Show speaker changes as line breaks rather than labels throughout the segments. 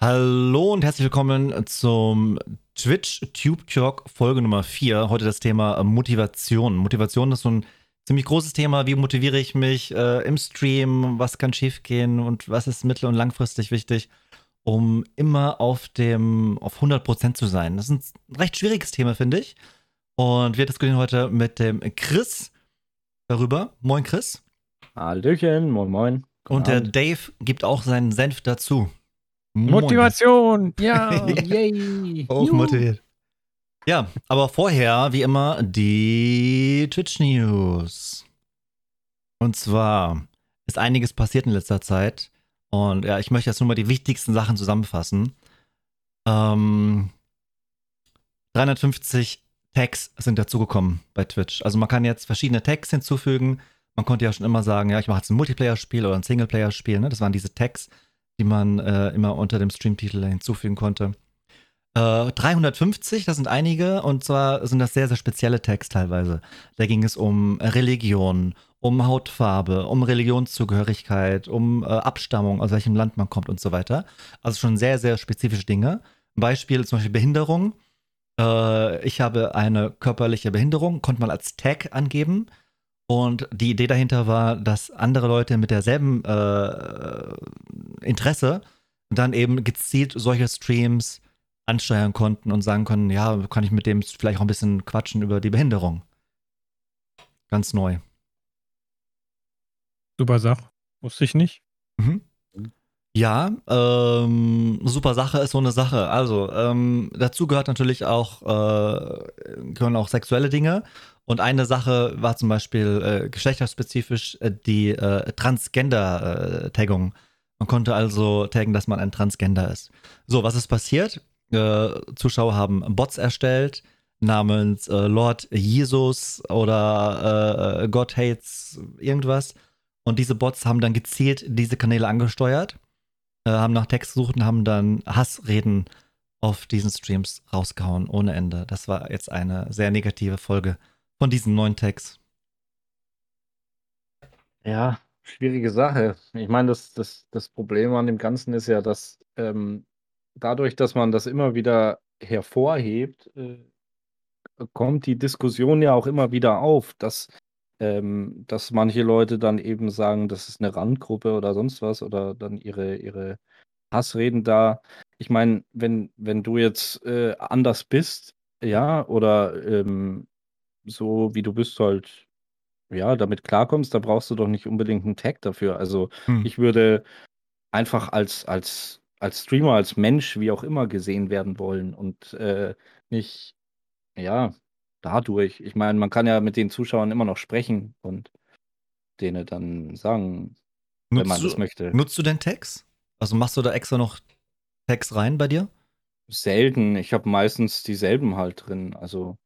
Hallo und herzlich willkommen zum Twitch Tube Talk Folge Nummer 4. Heute das Thema Motivation. Motivation ist so ein ziemlich großes Thema. Wie motiviere ich mich äh, im Stream? Was kann schiefgehen und was ist mittel- und langfristig wichtig, um immer auf dem auf 100% zu sein? Das ist ein recht schwieriges Thema, finde ich. Und wir diskutieren heute mit dem Chris darüber. Moin, Chris.
Hallöchen, moin, moin.
Und der Dave gibt auch seinen Senf dazu.
Motivation, ja,
yay. Auch motiviert. Ja, aber vorher, wie immer, die Twitch News. Und zwar ist einiges passiert in letzter Zeit. Und ja, ich möchte jetzt nur mal die wichtigsten Sachen zusammenfassen. Ähm, 350 Tags sind dazugekommen bei Twitch. Also man kann jetzt verschiedene Tags hinzufügen. Man konnte ja schon immer sagen, ja, ich mache jetzt ein Multiplayer-Spiel oder ein Singleplayer-Spiel. Ne? Das waren diese Tags, die man äh, immer unter dem Streamtitel hinzufügen konnte. Äh, 350, das sind einige, und zwar sind das sehr, sehr spezielle Tags teilweise. Da ging es um Religion, um Hautfarbe, um Religionszugehörigkeit, um äh, Abstammung, aus welchem Land man kommt und so weiter. Also schon sehr, sehr spezifische Dinge. Beispiel zum Beispiel Behinderung. Äh, ich habe eine körperliche Behinderung, konnte man als Tag angeben. Und die Idee dahinter war, dass andere Leute mit derselben äh, Interesse dann eben gezielt solche Streams ansteuern konnten und sagen konnten, ja, kann ich mit dem vielleicht auch ein bisschen quatschen über die Behinderung. Ganz neu.
Super Sache. Wusste ich nicht.
Mhm. Ja, ähm, super Sache ist so eine Sache. Also, ähm, dazu gehört natürlich auch, äh, gehören auch sexuelle Dinge. Und eine Sache war zum Beispiel äh, geschlechterspezifisch äh, die äh, Transgender-Taggung. man konnte also taggen, dass man ein Transgender ist. So, was ist passiert? Äh, Zuschauer haben Bots erstellt namens äh, Lord Jesus oder äh, God Hates irgendwas. Und diese Bots haben dann gezielt diese Kanäle angesteuert, haben nach Text gesucht und haben dann Hassreden auf diesen Streams rausgehauen, ohne Ende. Das war jetzt eine sehr negative Folge von diesen neuen Tags?
Ja, schwierige Sache. Ich meine, das, das, das Problem an dem Ganzen ist ja, dass ähm, dadurch, dass man das immer wieder hervorhebt, äh, kommt die Diskussion ja auch immer wieder auf, dass, ähm, dass manche Leute dann eben sagen, das ist eine Randgruppe oder sonst was oder dann ihre, ihre Hassreden da. Ich meine, wenn, wenn du jetzt äh, anders bist, ja, oder ähm, so wie du bist halt, ja, damit klarkommst, da brauchst du doch nicht unbedingt einen Tag dafür. Also hm. ich würde einfach als, als, als Streamer, als Mensch, wie auch immer, gesehen werden wollen und äh, nicht, ja, dadurch. Ich meine, man kann ja mit den Zuschauern immer noch sprechen und denen dann sagen, nutzt wenn man
du,
das möchte.
Nutzt du denn Tags? Also machst du da extra noch Tags rein bei dir?
Selten. Ich habe meistens dieselben halt drin. Also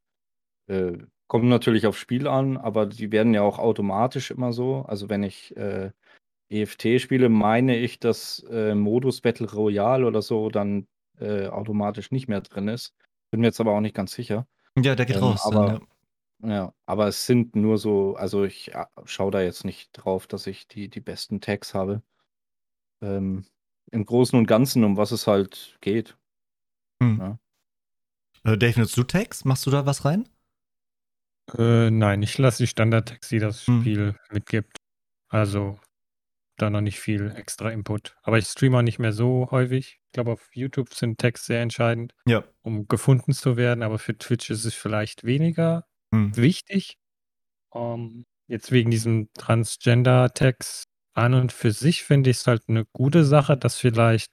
äh, Kommt natürlich aufs Spiel an, aber die werden ja auch automatisch immer so. Also wenn ich äh, EFT spiele, meine ich, dass äh, Modus Battle Royale oder so dann äh, automatisch nicht mehr drin ist. Bin mir jetzt aber auch nicht ganz sicher.
Ja, der geht ähm, raus.
Aber, dann, ja. ja. aber es sind nur so, also ich ja, schaue da jetzt nicht drauf, dass ich die, die besten Tags habe. Ähm, Im Großen und Ganzen, um was es halt geht.
Hm. Ja. Äh, Dave, nutzt du Tags? Machst du da was rein?
Äh, nein, ich lasse die Standard-Tags, die das Hm. Spiel mitgibt. Also da noch nicht viel extra Input. Aber ich streame auch nicht mehr so häufig. Ich glaube, auf YouTube sind Tags sehr entscheidend,
Ja.
um gefunden zu werden, aber für Twitch ist es vielleicht weniger Hm. wichtig. Ähm, jetzt wegen diesem Transgender-Tags an und für sich finde ich es halt eine gute Sache, dass vielleicht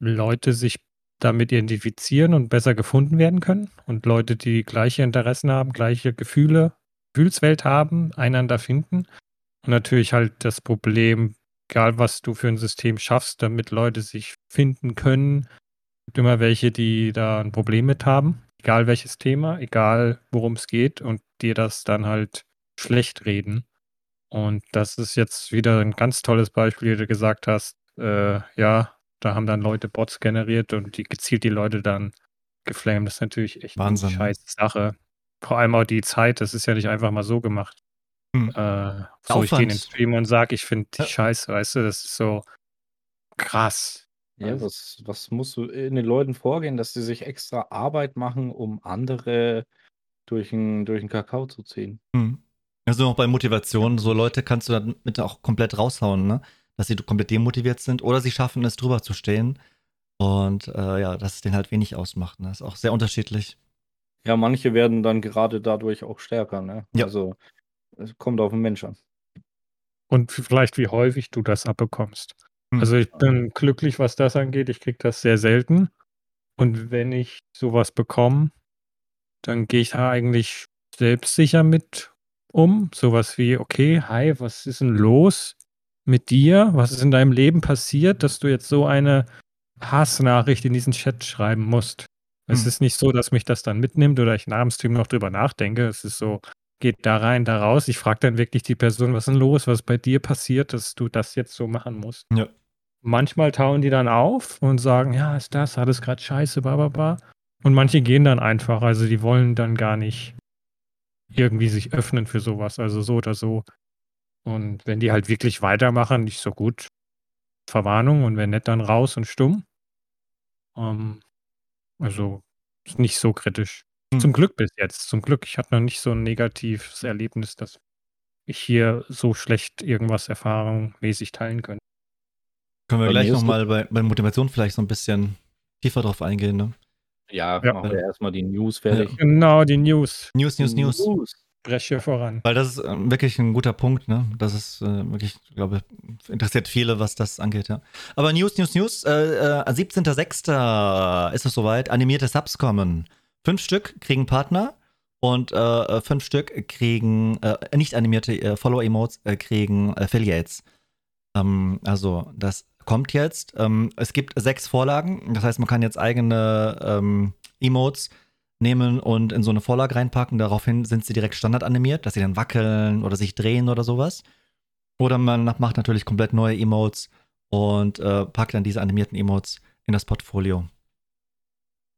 Leute sich damit identifizieren und besser gefunden werden können und Leute, die gleiche Interessen haben, gleiche Gefühle, Gefühlswelt haben, einander finden. Und natürlich halt das Problem, egal was du für ein System schaffst, damit Leute sich finden können, gibt immer welche, die da ein Problem mit haben, egal welches Thema, egal worum es geht und dir das dann halt schlecht reden. Und das ist jetzt wieder ein ganz tolles Beispiel, wie du gesagt hast, äh, ja, da haben dann Leute Bots generiert und die gezielt die Leute dann geflamed. Das ist natürlich echt
Wahnsinn.
eine scheiß Sache. Vor allem auch die Zeit, das ist ja nicht einfach mal so gemacht. Hm. Äh, so, ich gehe in den Stream und sage, ich finde die ja. scheiße, weißt du, das ist so krass.
Ja, also was was muss so in den Leuten vorgehen, dass sie sich extra Arbeit machen, um andere durch 'n durch Kakao zu ziehen?
Mhm. Also, auch bei Motivation, so Leute kannst du damit auch komplett raushauen, ne? Dass sie komplett demotiviert sind oder sie schaffen es, drüber zu stehen und, äh, ja, dass es denen halt wenig ausmacht, ne? Ist auch sehr unterschiedlich.
Ja, manche werden dann gerade dadurch auch stärker, ne?
Ja.
Also, es kommt auf den Mensch an.
Und vielleicht, wie häufig du das abbekommst.
Mhm.
Also, ich bin glücklich, was das angeht. Ich kriege das sehr selten. Und wenn ich so was bekomme, dann gehe ich da eigentlich selbstsicher mit um. So was wie: „Okay, hi, was ist 'n los mit dir? Was ist in deinem Leben passiert, dass du jetzt so eine Hassnachricht in diesen Chat schreiben musst?“ Es
Mhm.
ist nicht so, dass mich das dann mitnimmt oder ich nach dem Stream noch drüber nachdenke. Es ist so, geht da rein, da raus. Ich frage dann wirklich die Person: „Was ist 'n los? Was ist bei dir passiert, dass du das jetzt so machen musst?“
Ja.
Manchmal tauen die dann auf und sagen: „Ja, ist das, alles grad scheiße, bla bla bla.“ Und manche gehen dann einfach. Also, die wollen dann gar nicht irgendwie sich öffnen für so was, also, so oder so. Und wenn die halt wirklich weitermachen, ich so: „Gut, Verwarnung und wenn nicht, dann raus und stumm.“ Ähm, also, ist nicht so kritisch.
Mhm.
Zum Glück bis jetzt, zum Glück. Ich hatte noch nicht so 'n negatives Erlebnis, dass ich hier so schlecht irgendwas erfahrungsmäßig teilen könnte.
Können wir
Bei
gleich
mir
noch
ist es
mal bei bei Motivation vielleicht so 'n bisschen tiefer drauf eingehen, ne?
Ja,
Ja.
machen wir erst mal die News fertig.
Genau, die News.
News, News, News.
News.
Breche voran.
Weil das ist, ähm, wirklich 'n guter Punkt, ne? Das ist, äh, wirklich ich glaube, interessiert viele, was das angeht, ja. Aber News, News, News, äh, äh, 17.06. ist es so weit, animierte Subs kommen. 5 Stück kriegen Partner und, äh, äh, 5 Stück kriegen, äh, nicht animierte, äh, Follower-Emotes, kriegen Affiliates. Ähm, also, das kommt jetzt. Ähm, es gibt 6 Vorlagen. Das heißt, man kann jetzt eigene, ähm, Emotes nehmen und in so 'ne Vorlage reinpacken. Daraufhin sind sie direkt standardanimiert, dass sie dann wackeln oder sich drehen oder so was. Oder man macht natürlich komplett neue Emotes und, äh, packt dann diese animierten Emotes in das Portfolio.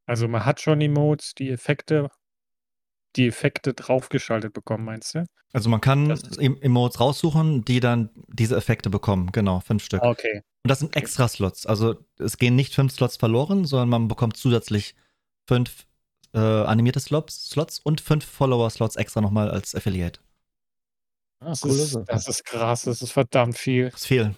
Also, man hat schon Emotes, die Effekte die Effekte draufgeschaltet bekommen, meinst du?
Also, man kann Emotes raussuchen, die dann diese Effekte bekommen, genau, 5 Stück.
Ah, okay.
Und das sind
Okay.
Extra-Slots. Also, es gehen nicht 5 Slots verloren, sondern man bekommt zusätzlich 5, äh, animierte Slots Slots und 5 Follower-Slots extra noch mal als Affiliate.
Das
Coole
ist das ist krass, das ist verdammt viel.
Das ist viel.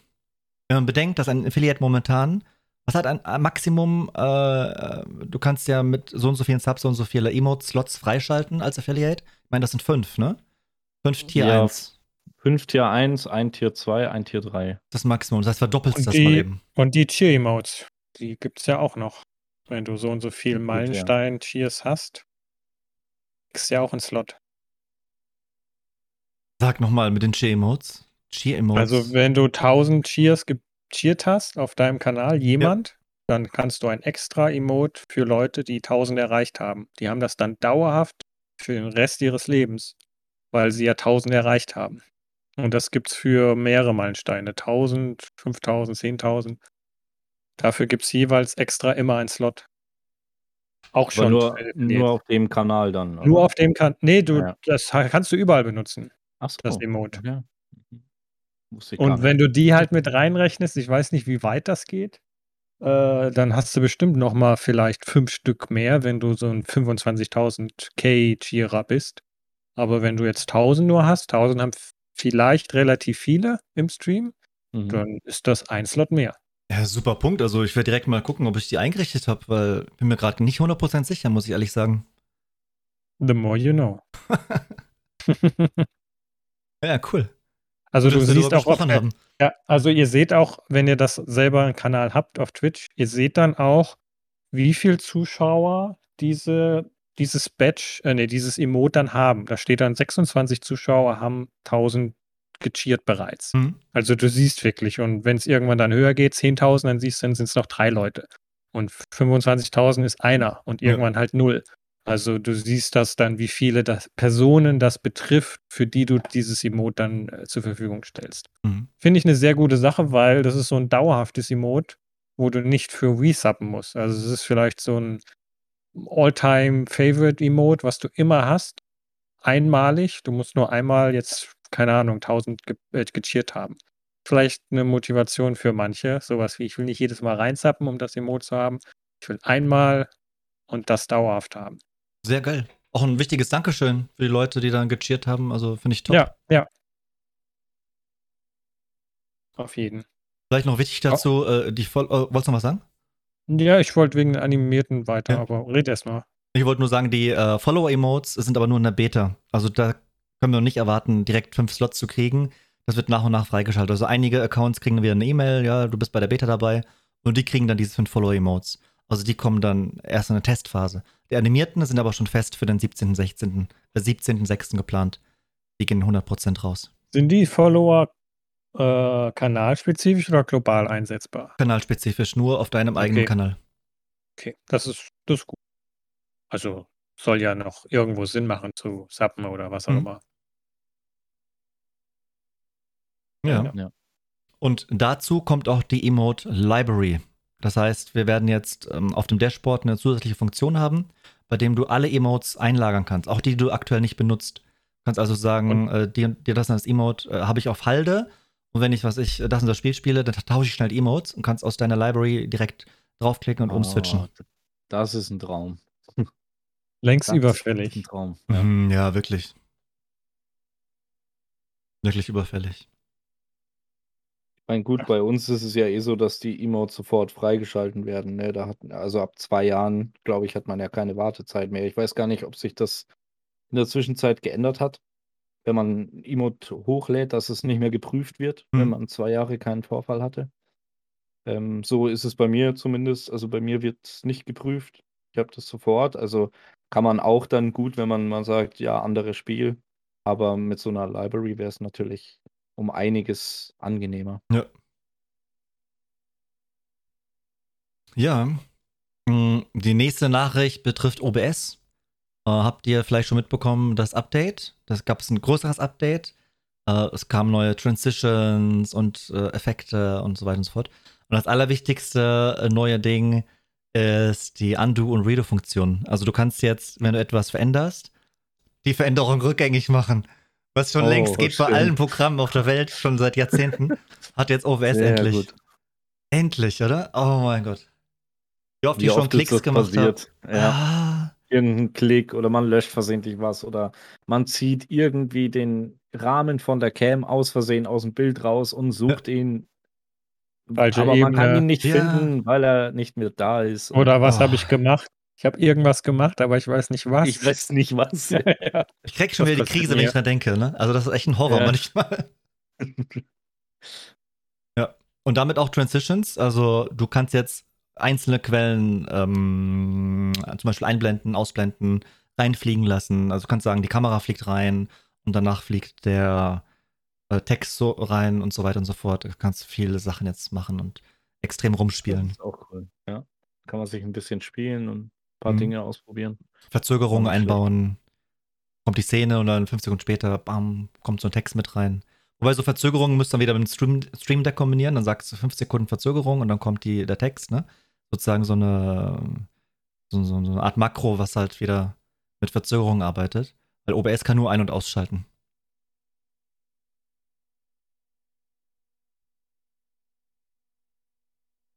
Wenn man bedenkt, dass ein Affiliate momentan was hat ein ein Maximum, äh, äh, du kannst ja mit so und so vielen Subs so und so viele Emote-Slots freischalten als Affiliate. Ich meine, das sind 5, ne? 5 Tier
Ja.
1.
5 Tier 1, 1 Tier 2, 1 Tier 3.
Das Maximum. Das heißt, verdoppelst
Und
das mal
die
eben.
und die Cheer-Emotes, die gibt's ja auch noch. Wenn du so und so viel
Gut, ja.
Meilenstein-Cheers hast kriegst ja auch 'n Slot.
Sag noch mal mit den Cheer-Emotes. Cheer-Emotes.
Also, wenn du 1000 Cheers gecheert hast auf deinem Kanal, jemand, dann kannst du ein Extra-Emote für Leute, die 1000 erreicht haben. Die haben das dann dauerhaft für den Rest ihres Lebens, weil sie ja 1000 erreicht haben. Und das gibt's für mehrere Meilensteine, 1000, 5000, 10.000. Dafür gibt's jeweils extra immer einen Slot. Auch schon
nur nur auf dem Kanal dann,
Nur
oder?
auf dem Kan ne, du
Ja.
das kannst du überall benutzen,
Ach so,
das Emote.
okay. Mhm.
Und wenn du die halt mit reinrechnest, ich weiß nicht, wie weit das geht, äh, dann hast du bestimmt noch mal vielleicht 5 Stück mehr, wenn du so 'n 25.000 K-Cheerer bist. Aber wenn du jetzt 1000 nur hast, 1000 haben vielleicht relativ viele im Stream,
Mhm.
dann ist das ein Slot mehr.
Ja, super Punkt. Also, ich werde direkt mal gucken, ob ich die eingerichtet habe, weil bin mir grad nicht 100 % sicher, muss ich ehrlich sagen.
The more you know.
Ja, cool.
Also,
Gut,
du siehst auch auf
haben.
ja, also, ihr seht auch, wenn ihr das selber 'n Kanal habt auf Twitch, ihr seht dann auch, wie viel Zuschauer diese dieses Badge äh, ne, dieses Emote dann haben. Da steht dann 26 Zuschauer haben 1000 gecheert bereits.
Mhm.
Also, du siehst wirklich und wenn's irgendwann dann höher geht, 10.000, dann siehst du, dann sind's noch 3 Leute. Und 25.000 ist einer und
Ja.
irgendwann halt 0. Also, du siehst das dann, wie viele das Personen das betrifft, für die du dieses Emote dann, äh, zur Verfügung stellst.
Mhm.
Finde ich 'ne sehr gute Sache, weil das ist so 'n dauerhaftes Emote, wo du nicht für resubben musst. Also, es ist vielleicht so 'n All-Time-Favorite-Emote, was du immer hast, einmalig. Du musst nur einmal jetzt, keine Ahnung, 1000 ge äh, gecheert haben. vielleicht eine Motivation für manche. Sowas wie, ich will nicht jedes Mal reinzappen, um das Emote zu haben. Ich will einmal und das dauerhaft haben.
Sehr geil. Auch ein wichtiges Dankeschön für die Leute, die dann gecheert haben. Also finde ich top.
Ja, ja. Auf jeden.
Vielleicht noch wichtig dazu, äh, die äh, wolltest du noch was sagen?
Ja, ich wollte wegen den Animierten weiter, ja. aber red erst mal.
Ich wollte nur sagen, die äh, Follower-Emotes sind aber nur in der Beta. Also da können wir noch nicht erwarten, direkt fünf Slots zu kriegen. Das wird nach und nach freigeschaltet. Also einige Accounts kriegen wieder eine E-Mail, ja, du bist bei der Beta dabei. Und die kriegen dann diese fünf Follower-Emotes. Also die kommen dann erst in der Testphase. Die animierten sind aber schon fest für den 17., 16., äh, 17.6. geplant. Die gehen 100% raus.
Sind die Follower äh, kanalspezifisch oder global einsetzbar?
Kanalspezifisch, nur auf deinem eigenen
okay.
Kanal.
Okay, das ist, das ist gut. Also soll ja noch irgendwo Sinn machen zu sappen oder was auch mhm. immer.
Ja. ja. Und dazu kommt auch die Emote Library. Das heißt, wir werden jetzt ähm, auf dem Dashboard eine zusätzliche Funktion haben, bei dem du alle Emotes einlagern kannst, auch die, die du aktuell nicht benutzt. Du kannst also sagen, äh, dir, dir das als Emote äh, habe ich auf Halde und wenn ich, was ich, das und das Spiel spiele, dann tausche ich schnell Emotes und kannst aus deiner Library direkt draufklicken und oh, umswitchen.
Das ist ein Traum.
Längst das überfällig. ein
Traum. Ja. Mhm, ja, wirklich. Wirklich überfällig.
Ich meine, gut, bei uns ist es ja eh so, dass die Emotes sofort freigeschalten werden. Ne? Da hat, also ab zwei Jahren, glaube ich, hat man ja keine Wartezeit mehr. Ich weiß gar nicht, ob sich das in der Zwischenzeit geändert hat, wenn man ein Emote hochlädt, dass es nicht mehr geprüft wird, hm. wenn man zwei Jahre keinen Vorfall hatte. Ähm, so ist es bei mir zumindest. Also bei mir wird es nicht geprüft. Ich habe das sofort. Also kann man auch dann gut, wenn man mal sagt, ja, anderes Spiel. Aber mit so einer Library wäre es natürlich um einiges angenehmer.
Ja. Ja. Hm, die nächste Nachricht betrifft OBS. Äh, habt ihr vielleicht schon mitbekommen, das Update? Das gab es ein größeres Update. Äh, es kamen neue Transitions und äh, Effekte und so weiter und so fort. Und das allerwichtigste äh, neue Ding ist die Undo- und Redo-Funktion. Also du kannst jetzt, wenn du etwas veränderst, die Veränderung rückgängig machen. Was schon oh, längst geht schön. bei allen Programmen auf der Welt, schon seit Jahrzehnten. hat jetzt OBS Sehr endlich. Gut. Endlich, oder? Oh mein Gott.
Wie oft Wie ich schon Klicks gemacht habe. Ja. Ah. Irgendein Klick oder man löscht versehentlich was oder man zieht irgendwie den Rahmen von der Cam aus Versehen aus dem Bild raus und sucht ja. ihn Falsche aber man kann ihn nicht ja. finden, weil er nicht mehr da ist.
Oder was oh. habe ich gemacht? Ich habe irgendwas gemacht, aber ich weiß nicht was.
Ich weiß nicht was.
ja. Ich krieg schon was wieder die Krise, wenn ich dran denke. Ne? Also das ist echt ein Horror ja. manchmal. ja. Und damit auch Transitions. Also du kannst jetzt einzelne Quellen ähm, zum Beispiel einblenden, ausblenden, reinfliegen lassen. Also du kannst sagen, die Kamera fliegt rein und danach fliegt der äh, Text so rein und so weiter und so fort. Du kannst viele Sachen jetzt machen und extrem rumspielen. Das ist auch cool,
ja. Kann man sich ein bisschen spielen und paar mhm. Dinge ausprobieren.
Verzögerungen einbauen. Kommt die Szene und dann fünf Sekunden später, bam, kommt so ein Text mit rein. Wobei so Verzögerungen müsst ihr dann wieder mit dem Stream, Stream Deck kombinieren, dann sagst du fünf Sekunden Verzögerung und dann kommt die, der Text, ne? Sozusagen so eine, so, so, so eine Art Makro, was halt wieder mit Verzögerungen arbeitet. Weil OBS kann nur ein- und ausschalten.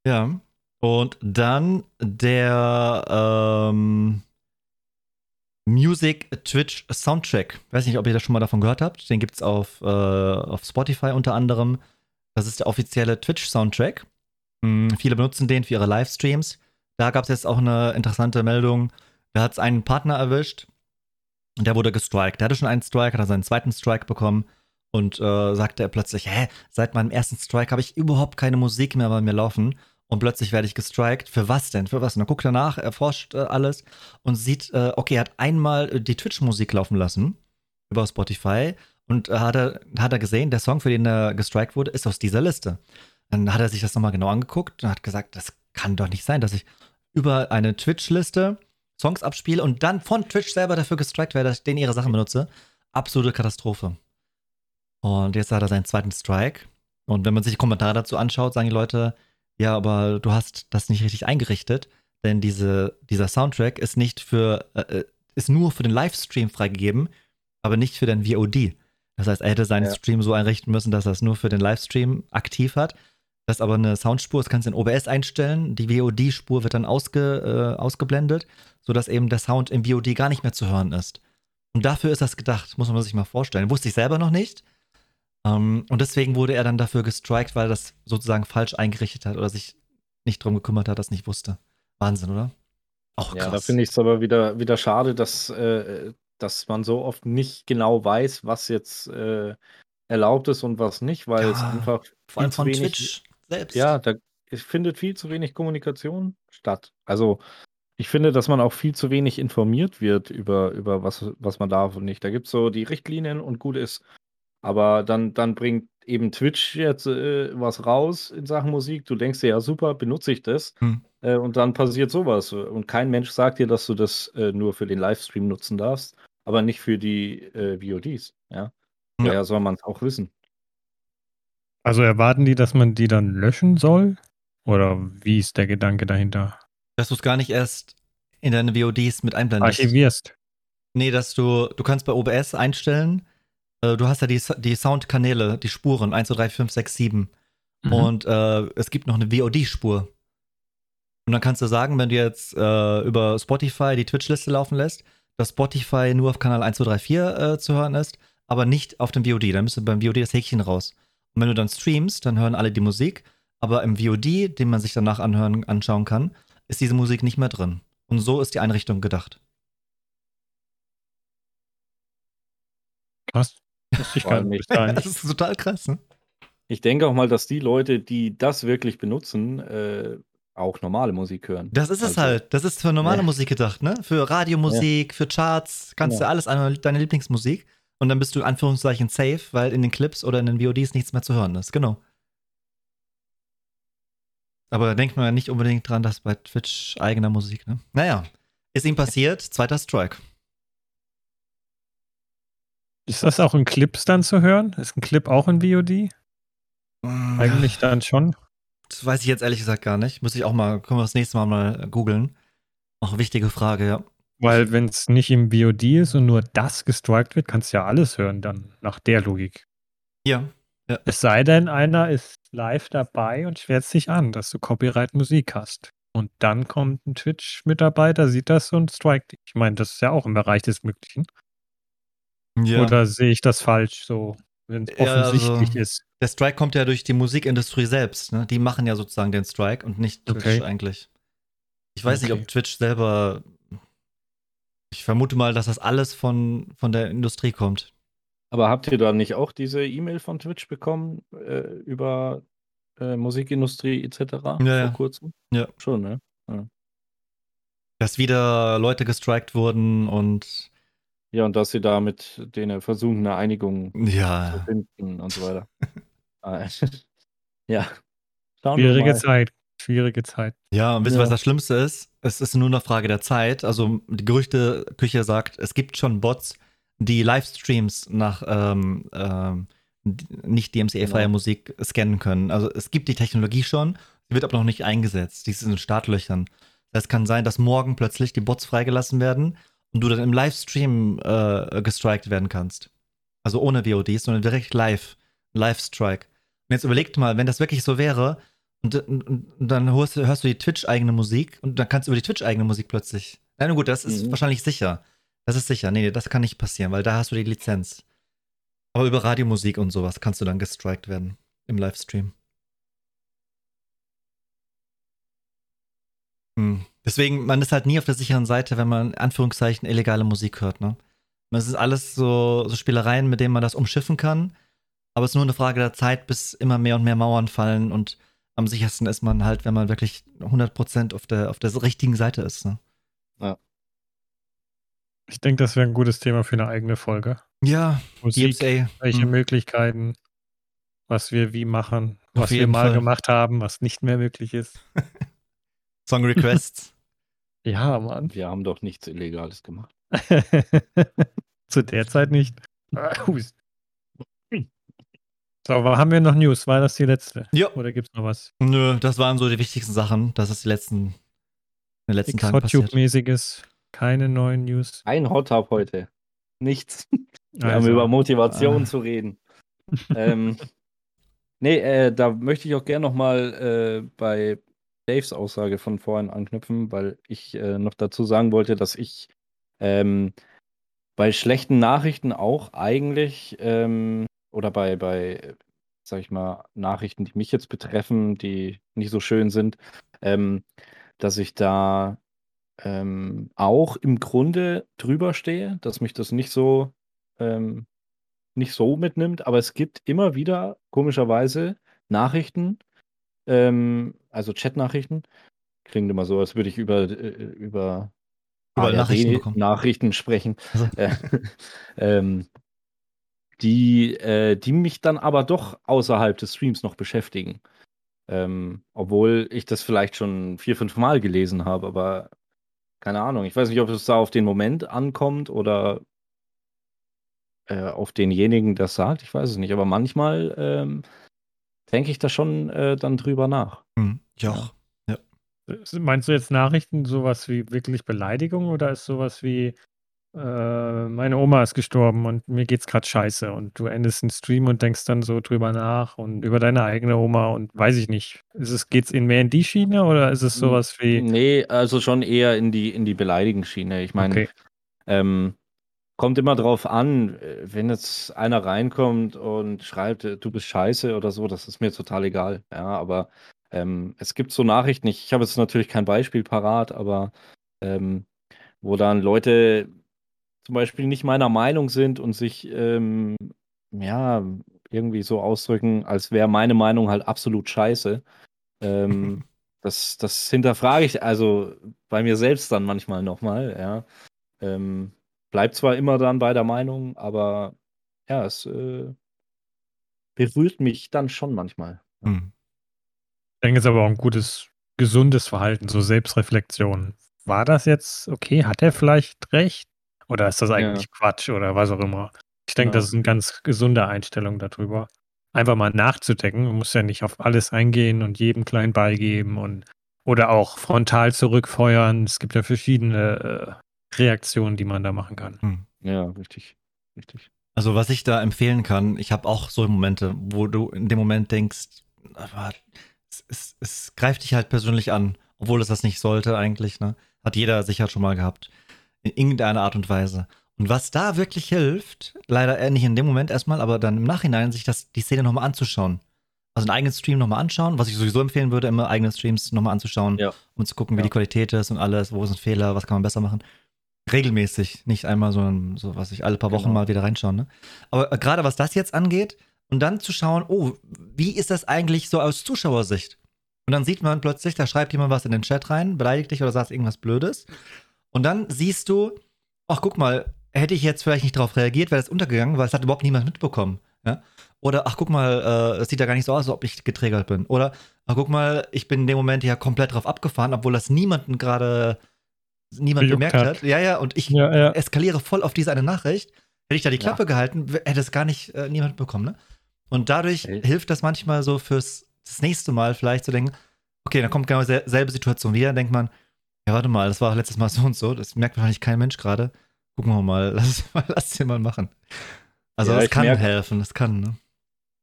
Ja. Und dann der ähm, Music Twitch Soundtrack. Weiß nicht, ob ihr das schon mal davon gehört habt. Den gibt es auf, äh, auf Spotify unter anderem. Das ist der offizielle Twitch Soundtrack. Hm, viele benutzen den für ihre Livestreams. Da gab es jetzt auch eine interessante Meldung. Da hat es einen Partner erwischt und der wurde gestrikt. Der hatte schon einen Strike, hat er seinen zweiten Strike bekommen und äh, sagte er plötzlich: Hä, seit meinem ersten Strike habe ich überhaupt keine Musik mehr bei mir laufen und plötzlich werde ich gestrikt. Für was denn? Für was? Und dann guckt er nach, erforscht äh, alles und sieht, äh, okay, er hat einmal äh, die Twitch-Musik laufen lassen über Spotify und äh, hat, er, hat er gesehen, der Song, für den er gestrikt wurde, ist aus dieser Liste. Dann hat er sich das nochmal genau angeguckt und hat gesagt, das kann doch nicht sein, dass ich über eine Twitch-Liste Songs abspiele und dann von Twitch selber dafür gestrikt werde, dass ich den ihre Sachen benutze. Absolute Katastrophe. Und jetzt hat er seinen zweiten Strike. Und wenn man sich die Kommentare dazu anschaut, sagen die Leute, ja, aber du hast das nicht richtig eingerichtet, denn diese, dieser Soundtrack ist nicht für, äh, äh, ist nur für den Livestream freigegeben, aber nicht für den VOD. Das heißt, er hätte seinen ja. Stream so einrichten müssen, dass er es nur für den Livestream aktiv hat. Das ist aber eine Soundspur, das kannst du in OBS einstellen. Die VOD-Spur wird dann ausge, äh, ausgeblendet, sodass eben der Sound im VOD gar nicht mehr zu hören ist. Und dafür ist das gedacht, muss man sich mal vorstellen. Wusste ich selber noch nicht. Um, ähm, und deswegen wurde er dann dafür gestrikt, weil er das sozusagen falsch eingerichtet hat oder sich nicht drum gekümmert hat, das nicht wusste. Wahnsinn, oder?
Auch krass. Ja, da finde ich es aber wieder, wieder schade, dass, äh, dass man so oft nicht genau weiß, was jetzt äh, erlaubt ist und was nicht, weil ja, es einfach
vor allem von wenig, Twitch
selbst. Ja, da findet viel zu wenig Kommunikation statt. Also ich finde, dass man auch viel zu wenig informiert wird über, über was, was man darf und nicht. Da gibt es so die Richtlinien und gut ist. Aber dann, dann bringt eben Twitch jetzt äh, was raus in Sachen Musik. Du denkst dir, ja, super, benutze ich das. Hm. Äh, und dann passiert sowas. Und kein Mensch sagt dir, dass du das äh, nur für den Livestream nutzen darfst, aber nicht für die äh, VODs. Ja? ja. Daher soll man es auch wissen.
Also erwarten die, dass man die dann löschen soll? Oder wie ist der Gedanke dahinter?
Dass du es gar nicht erst in deine VODs mit einblendest.
Archivierst.
Nee, dass du, du kannst bei OBS einstellen, äh, du hast ja die, die Soundkanäle, die Spuren, 1, 2, 3, 5, 6, 7. Mhm. Und äh, es gibt noch eine VOD-Spur. Und dann kannst du sagen, wenn du jetzt äh, über Spotify die Twitch-Liste laufen lässt, dass Spotify nur auf Kanal 1, 2, 3, 4 äh, zu hören ist, aber nicht auf dem VOD. Dann müsste beim VOD das Häkchen raus. Und wenn du dann streamst, dann hören alle die Musik, aber im VOD, den man sich danach anhören, anschauen kann, ist diese Musik nicht mehr drin. Und so ist die Einrichtung gedacht.
Krass. Das, ich gar nicht.
das ist total krass, ne?
Ich denke auch mal, dass die Leute, die das wirklich benutzen, äh, auch normale Musik hören.
Das ist es also, halt. Das ist für normale ja. Musik gedacht, ne? Für Radiomusik, ja. für Charts, kannst ja. du alles an deine Lieblingsmusik. Und dann bist du in Anführungszeichen safe, weil in den Clips oder in den VODs nichts mehr zu hören ist. Genau. Aber da denkt man ja nicht unbedingt dran, dass bei Twitch eigener Musik, ne? Naja, ist ihm passiert, zweiter Strike.
Ist das auch in Clips dann zu hören? Ist ein Clip auch in VOD? Mm, Eigentlich dann schon.
Das weiß ich jetzt ehrlich gesagt gar nicht. Muss ich auch mal, können wir das nächste Mal mal googeln. Auch eine wichtige Frage, ja.
Weil wenn es nicht im VOD ist und nur das gestrikt wird, kannst du ja alles hören dann, nach der Logik.
Ja. ja.
Es sei denn, einer ist live dabei und schwert sich an, dass du Copyright-Musik hast. Und dann kommt ein Twitch-Mitarbeiter, sieht das und strikt dich. Ich meine, das ist ja auch im Bereich des Möglichen. Ja. Oder sehe ich das falsch so, wenn es offensichtlich also, ist?
Der Strike kommt ja durch die Musikindustrie selbst. Ne? Die machen ja sozusagen den Strike und nicht Twitch okay. eigentlich. Ich weiß okay. nicht, ob Twitch selber. Ich vermute mal, dass das alles von, von der Industrie kommt.
Aber habt ihr da nicht auch diese E-Mail von Twitch bekommen äh, über äh, Musikindustrie etc.
Ja, vor ja.
kurzem?
Ja.
Schon, ne? Ja.
Dass wieder Leute gestrikt wurden und
ja, und dass sie da mit denen versuchen, eine Einigung
ja.
zu finden und so weiter. Ah, ja.
Schauen Schwierige Zeit. Schwierige Zeit.
Ja, und wisst ihr, ja. was das Schlimmste ist? Es ist nur eine Frage der Zeit. Also die Gerüchteküche sagt, es gibt schon Bots, die Livestreams nach ähm, ähm, nicht DMCA-freie genau. Musik scannen können. Also es gibt die Technologie schon, sie wird aber noch nicht eingesetzt. Die ist in den Startlöchern. Es kann sein, dass morgen plötzlich die Bots freigelassen werden und du dann im Livestream äh, gestrikt werden kannst. Also ohne VODs, sondern direkt live. Live-Strike. Und jetzt überlegt mal, wenn das wirklich so wäre, und, und, und dann hörst, hörst, du die Twitch-eigene Musik und dann kannst du über die Twitch-eigene Musik plötzlich. Na gut, das ist mhm. wahrscheinlich sicher. Das ist sicher. Nee, das kann nicht passieren, weil da hast du die Lizenz. Aber über Radiomusik und sowas kannst du dann gestrikt werden im Livestream. Hm. Deswegen, man ist halt nie auf der sicheren Seite, wenn man in Anführungszeichen illegale Musik hört, ne? Es ist alles so, so Spielereien, mit denen man das umschiffen kann. Aber es ist nur eine Frage der Zeit, bis immer mehr und mehr Mauern fallen und am sichersten ist man halt, wenn man wirklich 100% auf der, auf der richtigen Seite ist. Ne?
Ja.
Ich denke, das wäre ein gutes Thema für eine eigene Folge.
Ja,
Musik, DMCA. welche hm. Möglichkeiten, was wir wie machen, was wir mal Fall. gemacht haben, was nicht mehr möglich ist.
Song Requests.
Ja, Mann.
Wir haben doch nichts Illegales gemacht.
Zu der Zeit nicht. So, aber haben wir noch News? War das die letzte?
Ja.
Oder gibt es noch was?
Nö, das waren so die wichtigsten Sachen. Das ist die letzten, in den letzten Tagen
passiert. mäßiges keine neuen News.
Ein Hot Tub heute. Nichts. Wir also. haben über Motivation ah. zu reden. ähm, nee, äh, da möchte ich auch gerne nochmal äh, bei Daves Aussage von vorhin anknüpfen, weil ich äh, noch dazu sagen wollte, dass ich ähm, bei schlechten Nachrichten auch eigentlich ähm, oder bei, bei, sag ich mal, Nachrichten, die mich jetzt betreffen, die nicht so schön sind, ähm, dass ich da ähm, auch im Grunde drüber stehe, dass mich das nicht so ähm, nicht so mitnimmt, aber es gibt immer wieder komischerweise Nachrichten, ähm, also Chat-Nachrichten. Klingt immer so, als würde ich über, äh, über
Nachrichten,
Nachrichten, sprechen. Also. ähm, die, äh, die mich dann aber doch außerhalb des Streams noch beschäftigen. Ähm, obwohl ich das vielleicht schon vier, fünf Mal gelesen habe, aber keine Ahnung. Ich weiß nicht, ob es da auf den Moment ankommt oder äh, auf denjenigen, der das sagt. Ich weiß es nicht. Aber manchmal ähm, denke ich da schon äh, dann drüber nach.
Hm, ja. ja.
Meinst du jetzt Nachrichten sowas wie wirklich Beleidigung oder ist sowas wie äh, meine Oma ist gestorben und mir geht's gerade scheiße und du endest einen Stream und denkst dann so drüber nach und über deine eigene Oma und weiß ich nicht. Ist es, geht's in mehr in die Schiene oder ist es sowas wie.
Nee, also schon eher in die, in die Beleidigungsschiene. Ich meine, okay. ähm, kommt immer drauf an, äh, wenn jetzt einer reinkommt und schreibt, äh, du bist scheiße oder so, das ist mir total egal. Ja, aber ähm, es gibt so Nachrichten, ich, ich habe jetzt natürlich kein Beispiel parat, aber ähm, wo dann Leute zum Beispiel nicht meiner Meinung sind und sich ähm, ja irgendwie so ausdrücken, als wäre meine Meinung halt absolut scheiße. Ähm, das, das hinterfrage ich also bei mir selbst dann manchmal nochmal, ja. Ähm, bleibt zwar immer dann bei der Meinung, aber ja, es äh, berührt mich dann schon manchmal. Hm.
Ich denke, es ist aber auch ein gutes, gesundes Verhalten, so Selbstreflexion. War das jetzt okay? Hat er vielleicht recht? Oder ist das eigentlich ja. Quatsch oder was auch immer? Ich denke, genau. das ist eine ganz gesunde Einstellung darüber. Einfach mal nachzudenken. Man muss ja nicht auf alles eingehen und jedem klein beigeben und oder auch frontal zurückfeuern. Es gibt ja verschiedene äh, Reaktionen, die man da machen kann. Hm.
Ja, richtig. Richtig.
Also, was ich da empfehlen kann, ich habe auch so Momente, wo du in dem Moment denkst, es, es, es, greift dich halt persönlich an, obwohl es das nicht sollte eigentlich. Ne? Hat jeder sicher schon mal gehabt in irgendeiner Art und Weise. Und was da wirklich hilft, leider nicht in dem Moment erstmal, aber dann im Nachhinein, sich das, die Szene nochmal anzuschauen. Also einen eigenen Stream nochmal anschauen, was ich sowieso empfehlen würde, immer eigene Streams nochmal anzuschauen, ja. um zu gucken, wie ja. die Qualität ist und alles, wo sind Fehler, was kann man besser machen. Regelmäßig, nicht einmal so, so was ich alle paar Wochen genau. mal wieder reinschauen. Ne? Aber äh, gerade was das jetzt angeht, und dann zu schauen, oh, wie ist das eigentlich so aus Zuschauersicht? Und dann sieht man plötzlich, da schreibt jemand was in den Chat rein, beleidigt dich oder sagt irgendwas Blödes. Und dann siehst du, ach guck mal, hätte ich jetzt vielleicht nicht darauf reagiert, wäre das untergegangen, weil es hat überhaupt niemand mitbekommen. Ja? Oder ach guck mal, äh, es sieht ja gar nicht so aus, als ob ich getriggert bin. Oder ach guck mal, ich bin in dem Moment ja komplett drauf abgefahren, obwohl das niemanden gerade niemand gemerkt hat. hat. Ja, ja, und ich ja, ja. eskaliere voll auf diese eine Nachricht. Hätte ich da die Klappe ja. gehalten, hätte es gar nicht äh, niemand bekommen, ne? Und dadurch hey. hilft das manchmal so fürs das nächste Mal vielleicht zu denken, okay, dann kommt genau dieselbe Situation wieder, denkt man, ja, warte mal, das war letztes Mal so und so. Das merkt wahrscheinlich kein Mensch gerade. Gucken wir mal, lass, lass den mal machen. Also, ja, das kann merk, helfen, das kann, ne?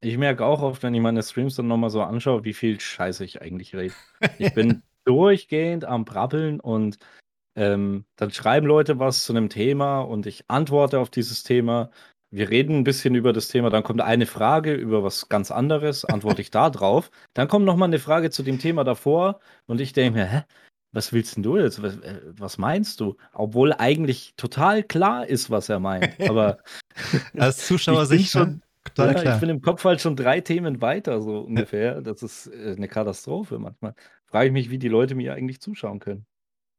Ich merke auch oft, wenn ich meine Streams dann nochmal so anschaue, wie viel Scheiße ich eigentlich rede. Ich bin durchgehend am Brabbeln und ähm, dann schreiben Leute was zu einem Thema und ich antworte auf dieses Thema. Wir reden ein bisschen über das Thema, dann kommt eine Frage über was ganz anderes, antworte ich da drauf. Dann kommt nochmal eine Frage zu dem Thema davor und ich denke mir, hä, was willst denn du jetzt? Was, äh, was, meinst du? Obwohl eigentlich total klar ist, was er meint. Aber
als Zuschauer sich
schon. Ja, klar. ich bin im Kopf halt schon drei Themen weiter, so ungefähr. Das ist äh, eine Katastrophe manchmal. Frage ich mich, wie die Leute mir eigentlich zuschauen können.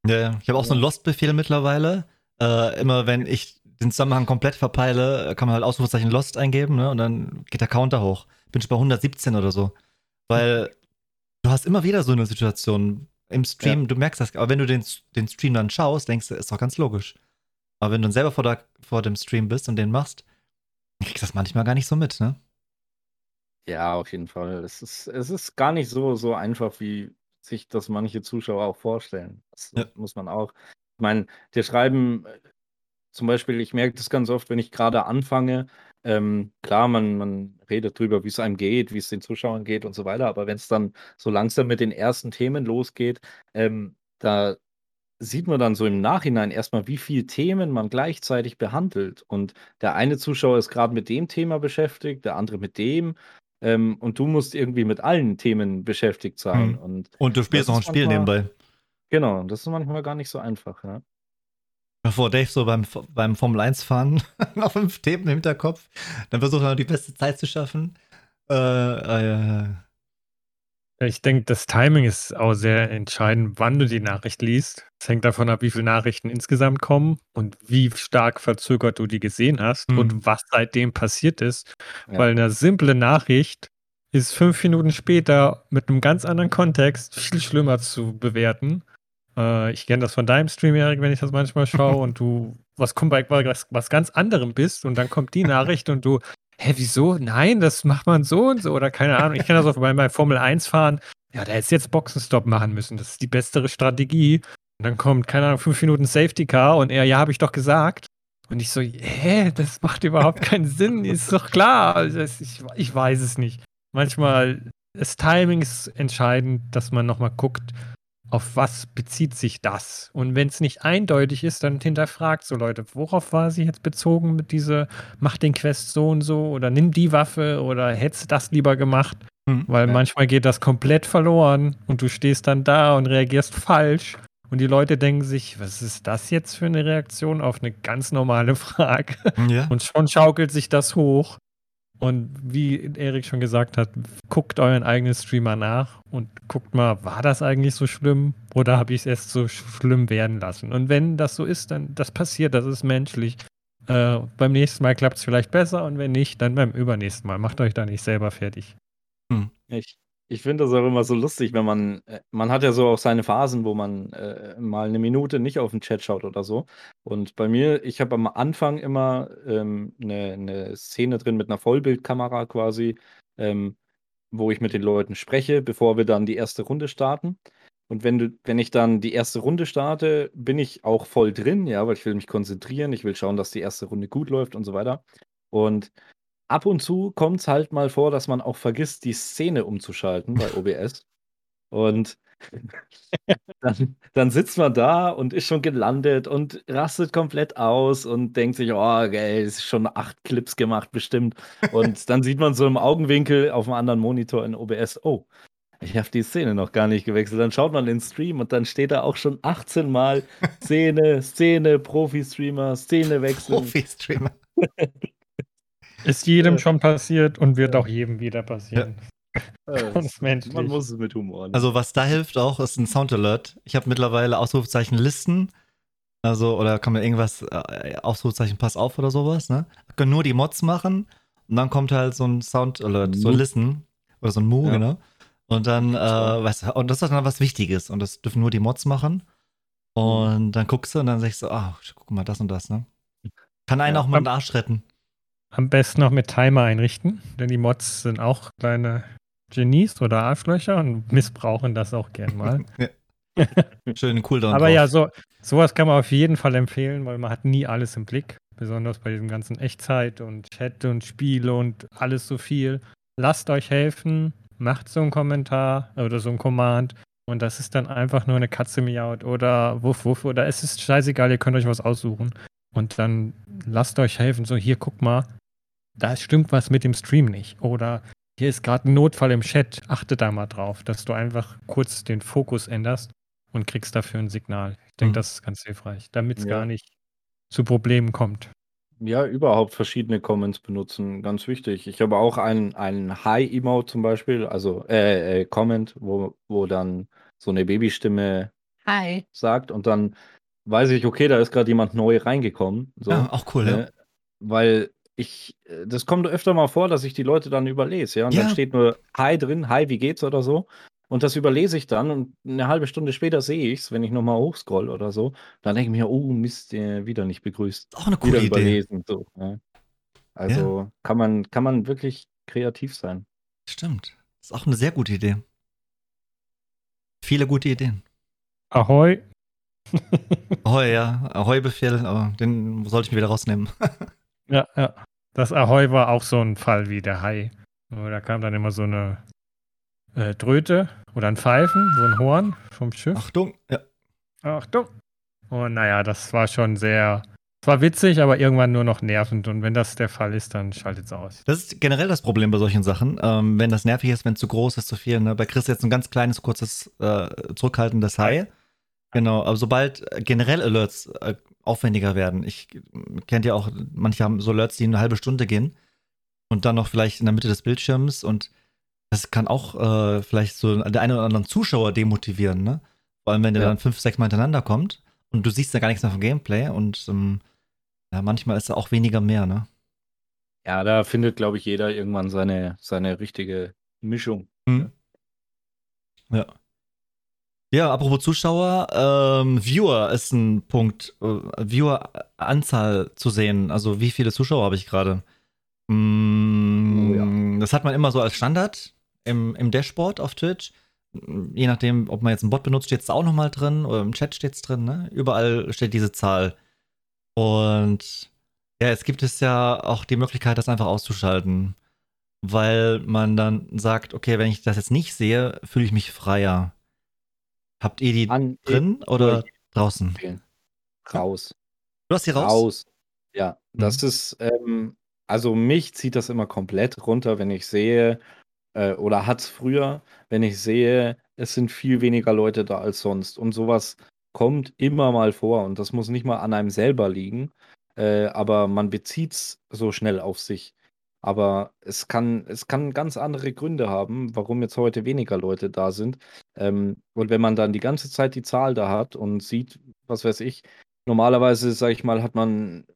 Ja, ich habe auch so einen Lost-Befehl mittlerweile. Äh, immer wenn ich den Zusammenhang komplett verpeile, kann man halt Ausrufezeichen Lost eingeben, ne? Und dann geht der Counter hoch. Bin ich bei 117 oder so. Weil du hast immer wieder so eine Situation, im Stream, ja. du merkst das, aber wenn du den, den Stream dann schaust, denkst du, ist doch ganz logisch. Aber wenn du dann selber vor, der, vor dem Stream bist und den machst, dann kriegst du das manchmal gar nicht so mit, ne?
Ja, auf jeden Fall. Es ist, es ist gar nicht so, so einfach, wie sich das manche Zuschauer auch vorstellen. Das ja. muss man auch. Ich meine, dir schreiben zum Beispiel, ich merke das ganz oft, wenn ich gerade anfange, ähm, klar, man man redet drüber, wie es einem geht, wie es den Zuschauern geht und so weiter, aber wenn es dann so langsam mit den ersten Themen losgeht, ähm, da sieht man dann so im Nachhinein erstmal, wie viel Themen man gleichzeitig behandelt. Und der eine Zuschauer ist gerade mit dem Thema beschäftigt, der andere mit dem. Ähm, und du musst irgendwie mit allen Themen beschäftigt sein. Mhm. Und,
und du spielst noch ein Spiel manchmal, nebenbei.
Genau, das ist manchmal gar nicht so einfach, ja.
Bevor Dave so beim, beim Formel 1 fahren noch fünf Themen im Hinterkopf, dann versucht er noch die beste Zeit zu schaffen. Äh, äh,
ich denke, das Timing ist auch sehr entscheidend, wann du die Nachricht liest. Es hängt davon ab, wie viele Nachrichten insgesamt kommen und wie stark verzögert du die gesehen hast mhm. und was seitdem passiert ist. Ja. Weil eine simple Nachricht ist fünf Minuten später mit einem ganz anderen Kontext viel schlimmer zu bewerten. Äh, ich kenne das von deinem Stream, Erik, wenn ich das manchmal schaue und du was, was, was ganz anderem bist und dann kommt die Nachricht und du hä, wieso? Nein, das macht man so und so oder keine Ahnung. Ich kenne das bei meinem Formel 1 fahren. Ja, der hätte jetzt Boxenstopp machen müssen. Das ist die bessere Strategie. Und dann kommt, keine Ahnung, fünf Minuten Safety Car und er, ja, habe ich doch gesagt. Und ich so, hä, das macht überhaupt keinen Sinn. Ist doch klar. Also, ich, ich weiß es nicht. Manchmal, das Timing ist entscheidend, dass man nochmal guckt, auf was bezieht sich das? Und wenn es nicht eindeutig ist, dann hinterfragt so Leute, worauf war sie jetzt bezogen mit dieser, mach den Quest so und so oder nimm die Waffe oder hättest du das lieber gemacht? Hm, Weil ja. manchmal geht das komplett verloren und du stehst dann da und reagierst falsch. Und die Leute denken sich, was ist das jetzt für eine Reaktion auf eine ganz normale Frage? Ja. Und schon schaukelt sich das hoch. Und wie Erik schon gesagt hat, guckt euren eigenen Streamer nach und guckt mal, war das eigentlich so schlimm oder habe ich es erst so schlimm werden lassen? Und wenn das so ist, dann das passiert, das ist menschlich. Äh, beim nächsten Mal klappt es vielleicht besser und wenn nicht, dann beim übernächsten Mal. Macht euch da nicht selber fertig.
Hm. Ich, ich finde das auch immer so lustig, wenn man, äh, man hat ja so auch seine Phasen, wo man äh, mal eine Minute nicht auf den Chat schaut oder so. Und bei mir, ich habe am Anfang immer ähm, eine, eine Szene drin mit einer Vollbildkamera quasi, ähm, wo ich mit den Leuten spreche, bevor wir dann die erste Runde starten. Und wenn du, wenn ich dann die erste Runde starte, bin ich auch voll drin, ja, weil ich will mich konzentrieren, ich will schauen, dass die erste Runde gut läuft und so weiter. Und ab und zu kommt es halt mal vor, dass man auch vergisst, die Szene umzuschalten bei OBS. Und dann, dann sitzt man da und ist schon gelandet und rastet komplett aus und denkt sich, oh, geil, ist schon acht Clips gemacht, bestimmt. Und dann sieht man so im Augenwinkel auf einem anderen Monitor in OBS, oh, ich habe die Szene noch gar nicht gewechselt. Dann schaut man den Stream und dann steht da auch schon 18 Mal Szene, Szene, Profi-Streamer, Szene wechseln. Profi-Streamer.
Ist jedem schon passiert und wird auch jedem wieder passieren.
Ja. Man muss es mit Humor.
Ne? Also was da hilft auch, ist ein Sound Alert. Ich habe mittlerweile Ausrufezeichen Listen. Also, oder kann man irgendwas, äh, Ausrufezeichen Pass auf oder sowas, ne? Können nur die Mods machen und dann kommt halt so ein Sound Alert, so ein Listen oder so ein Mu, ja. genau. Und dann, äh, weißt du, und das ist dann was Wichtiges und das dürfen nur die Mods machen. Und mhm. dann guckst du und dann sagst du, ah, oh, guck mal, das und das, ne? Kann einen ja. auch mal den Arsch retten.
Am besten noch mit Timer einrichten, denn die Mods sind auch kleine Genies oder Arschlöcher und missbrauchen das auch gern mal.
Schönen Cooldown.
Aber drauf. ja, so, sowas kann man auf jeden Fall empfehlen, weil man hat nie alles im Blick. Besonders bei diesem ganzen Echtzeit und Chat und Spiele und alles so viel. Lasst euch helfen, macht so einen Kommentar oder so ein Command und das ist dann einfach nur eine Katze miaut oder wuff wuff oder es ist scheißegal, ihr könnt euch was aussuchen. Und dann lasst euch helfen, so hier guck mal, da stimmt was mit dem Stream nicht. Oder hier ist gerade ein Notfall im Chat, achte da mal drauf, dass du einfach kurz den Fokus änderst und kriegst dafür ein Signal. Ich denke, mhm. das ist ganz hilfreich, damit es ja. gar nicht zu Problemen kommt.
Ja, überhaupt verschiedene Comments benutzen, ganz wichtig. Ich habe auch einen, einen Hi-Emote zum Beispiel, also äh, äh, Comment, wo, wo dann so eine Babystimme Hi sagt und dann weiß ich, okay, da ist gerade jemand neu reingekommen. So,
ja, auch cool, ne? ja.
Weil ich, äh, das kommt öfter mal vor, dass ich die Leute dann überlese, ja. Und ja. dann steht nur Hi drin, Hi, wie geht's oder so. Und das überlese ich dann und eine halbe Stunde später sehe ich es, wenn ich nochmal hochscroll oder so. Dann denke ich mir, oh Mist, der wieder nicht begrüßt.
Auch eine coole wieder Idee. Überlesen,
so, ja. Also ja. kann, man, kann man wirklich kreativ sein.
Stimmt. Das ist auch eine sehr gute Idee. Viele gute Ideen.
Ahoi.
Ahoi, ja. Ahoi-Befehl, aber den sollte ich mir wieder rausnehmen.
ja, ja. Das Ahoi war auch so ein Fall wie der Hai. Da kam dann immer so eine äh, Dröte oder ein Pfeifen, so ein Horn vom Schiff.
Achtung, ja.
Achtung. Und naja, das war schon sehr es war witzig, aber irgendwann nur noch nervend. Und wenn das der Fall ist, dann schaltet es aus.
Das ist generell das Problem bei solchen Sachen. Ähm, wenn das nervig ist, wenn es zu groß ist, zu viel. Ne? Bei Chris jetzt ein ganz kleines, kurzes, äh, zurückhaltendes High. Genau, aber sobald generell Alerts äh, aufwendiger werden, ich kennt ja auch, manche haben so Alerts, die eine halbe Stunde gehen und dann noch vielleicht in der Mitte des Bildschirms und das kann auch äh, vielleicht so der eine oder anderen Zuschauer demotivieren, ne? Vor allem, wenn der ja. dann fünf, sechs Mal hintereinander kommt und du siehst ja gar nichts mehr vom Gameplay und ähm, ja, manchmal ist da auch weniger mehr, ne?
Ja, da findet, glaube ich, jeder irgendwann seine, seine richtige Mischung.
Mhm. Ja. Ja, apropos Zuschauer, ähm, Viewer ist ein Punkt. Äh, Viewer-Anzahl zu sehen. Also wie viele Zuschauer habe ich gerade? Mm, oh, ja. Das hat man immer so als Standard im, im Dashboard auf Twitch. Je nachdem, ob man jetzt einen Bot benutzt, steht es auch nochmal drin oder im Chat steht es drin. Ne? Überall steht diese Zahl. Und ja, es gibt es ja auch die Möglichkeit, das einfach auszuschalten. Weil man dann sagt, okay, wenn ich das jetzt nicht sehe, fühle ich mich freier. Habt ihr die An, drin oder draußen?
Raus.
Du hast die raus?
Raus. Ja, das mhm. ist, ähm, also mich zieht das immer komplett runter, wenn ich sehe, äh, oder hat es früher, wenn ich sehe, es sind viel weniger Leute da als sonst. Und sowas kommt immer mal vor und das muss nicht mal an einem selber liegen, äh, aber man bezieht es so schnell auf sich. Aber es kann, es kann ganz andere Gründe haben, warum jetzt heute weniger Leute da sind. Ähm, und wenn man dann die ganze Zeit die Zahl da hat und sieht, was weiß ich, normalerweise, sag ich mal, hat man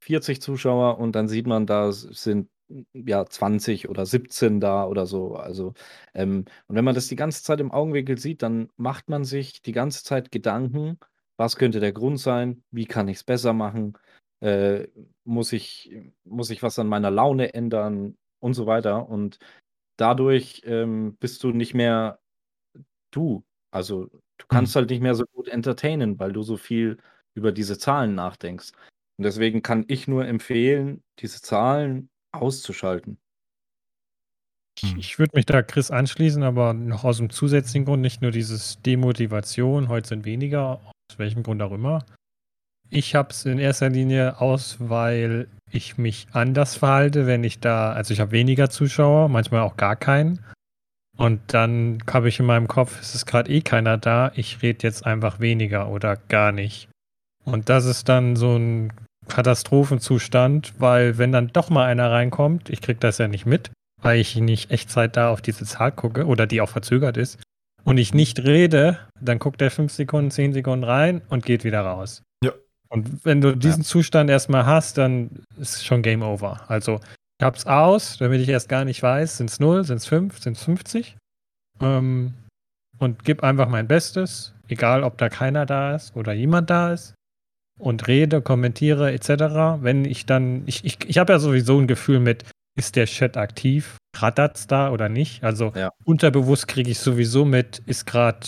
40 Zuschauer und dann sieht man, da sind ja 20 oder 17 da oder so. Also, ähm, und wenn man das die ganze Zeit im Augenwinkel sieht, dann macht man sich die ganze Zeit Gedanken, was könnte der Grund sein, wie kann ich es besser machen, äh, muss ich, muss ich was an meiner Laune ändern und so weiter. Und dadurch ähm, bist du nicht mehr du. Also du kannst mhm. halt nicht mehr so gut entertainen, weil du so viel über diese Zahlen nachdenkst. Und deswegen kann ich nur empfehlen, diese Zahlen auszuschalten.
Ich, ich würde mich da Chris anschließen, aber noch aus dem zusätzlichen Grund, nicht nur dieses Demotivation, heute sind weniger, aus welchem Grund auch immer. Ich habe es in erster Linie aus, weil ich mich anders verhalte, wenn ich da, also ich habe weniger Zuschauer, manchmal auch gar keinen. Und dann habe ich in meinem Kopf, es ist gerade eh keiner da, ich rede jetzt einfach weniger oder gar nicht. Und das ist dann so ein Katastrophenzustand, weil wenn dann doch mal einer reinkommt, ich kriege das ja nicht mit, weil ich nicht Echtzeit da auf diese Zahl gucke oder die auch verzögert ist und ich nicht rede, dann guckt er fünf Sekunden, zehn Sekunden rein und geht wieder raus.
Ja.
Und wenn du diesen ja. Zustand erstmal hast, dann ist schon Game Over. Also ich hab's aus, damit ich erst gar nicht weiß, sind es 0, sind es 5, sind es 50. Ähm, und gib einfach mein Bestes, egal ob da keiner da ist oder jemand da ist und rede, kommentiere etc. Wenn ich dann, ich, ich, ich habe ja sowieso ein Gefühl mit, ist der Chat aktiv, rattert's da oder nicht? Also ja. unterbewusst kriege ich sowieso mit, ist gerade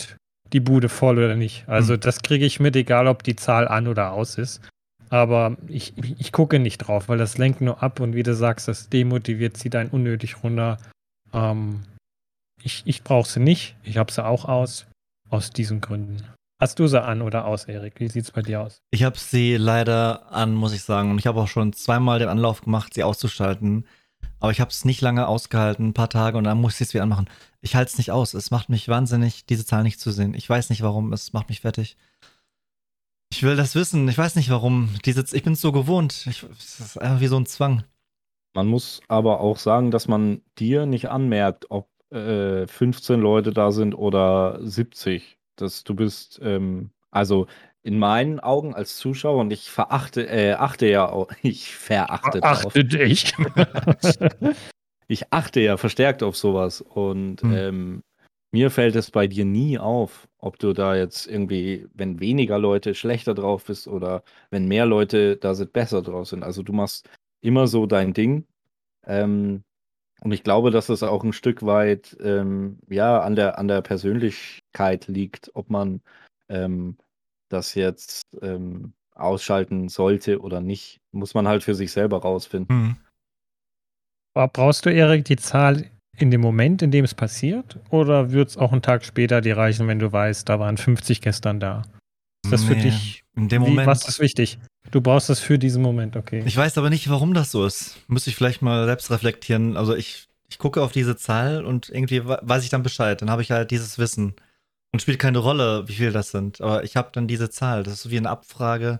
die Bude voll oder nicht. Also mhm. das kriege ich mit, egal ob die Zahl an oder aus ist. Aber ich, ich, ich, gucke nicht drauf, weil das lenkt nur ab und wie du sagst, das demotiviert, zieht einen unnötig runter. Ähm, ich ich brauche sie nicht. Ich habe sie auch aus. Aus diesen Gründen. Hast du sie an oder aus, Erik? Wie sieht es bei dir aus?
Ich habe sie leider an, muss ich sagen. Und ich habe auch schon zweimal den Anlauf gemacht, sie auszuschalten. Aber ich habe es nicht lange ausgehalten, ein paar Tage, und dann muss ich es wieder anmachen. Ich halte es nicht aus. Es macht mich wahnsinnig, diese Zahl nicht zu sehen. Ich weiß nicht warum. Es macht mich fertig. Ich will das wissen. Ich weiß nicht warum. Diese, ich bin es so gewohnt. Ich, es ist einfach wie so ein Zwang.
Man muss aber auch sagen, dass man dir nicht anmerkt, ob äh, 15 Leute da sind oder 70 dass du bist, ähm, also in meinen Augen als Zuschauer und ich verachte, äh, achte ja auch, ich verachte
Achte dich.
ich achte ja verstärkt auf sowas und hm. ähm, mir fällt es bei dir nie auf, ob du da jetzt irgendwie, wenn weniger Leute schlechter drauf bist oder wenn mehr Leute da sind, besser drauf sind. Also du machst immer so dein Ding. Ähm, und ich glaube, dass es auch ein Stück weit ähm, ja, an der, an der Persönlichkeit liegt, ob man ähm, das jetzt ähm, ausschalten sollte oder nicht. Muss man halt für sich selber rausfinden. Mhm.
Brauchst du, Erik, die Zahl in dem Moment, in dem es passiert? Oder wird es auch einen Tag später dir reichen, wenn du weißt, da waren 50 gestern da? Ist das nee, für dich?
In dem Moment.
was ist wichtig? Du brauchst das für diesen Moment, okay.
Ich weiß aber nicht, warum das so ist. Müsste ich vielleicht mal selbst reflektieren. Also ich, ich gucke auf diese Zahl und irgendwie weiß ich dann Bescheid. Dann habe ich halt dieses Wissen. Und spielt keine Rolle, wie viel das sind. Aber ich habe dann diese Zahl. Das ist so wie eine Abfrage.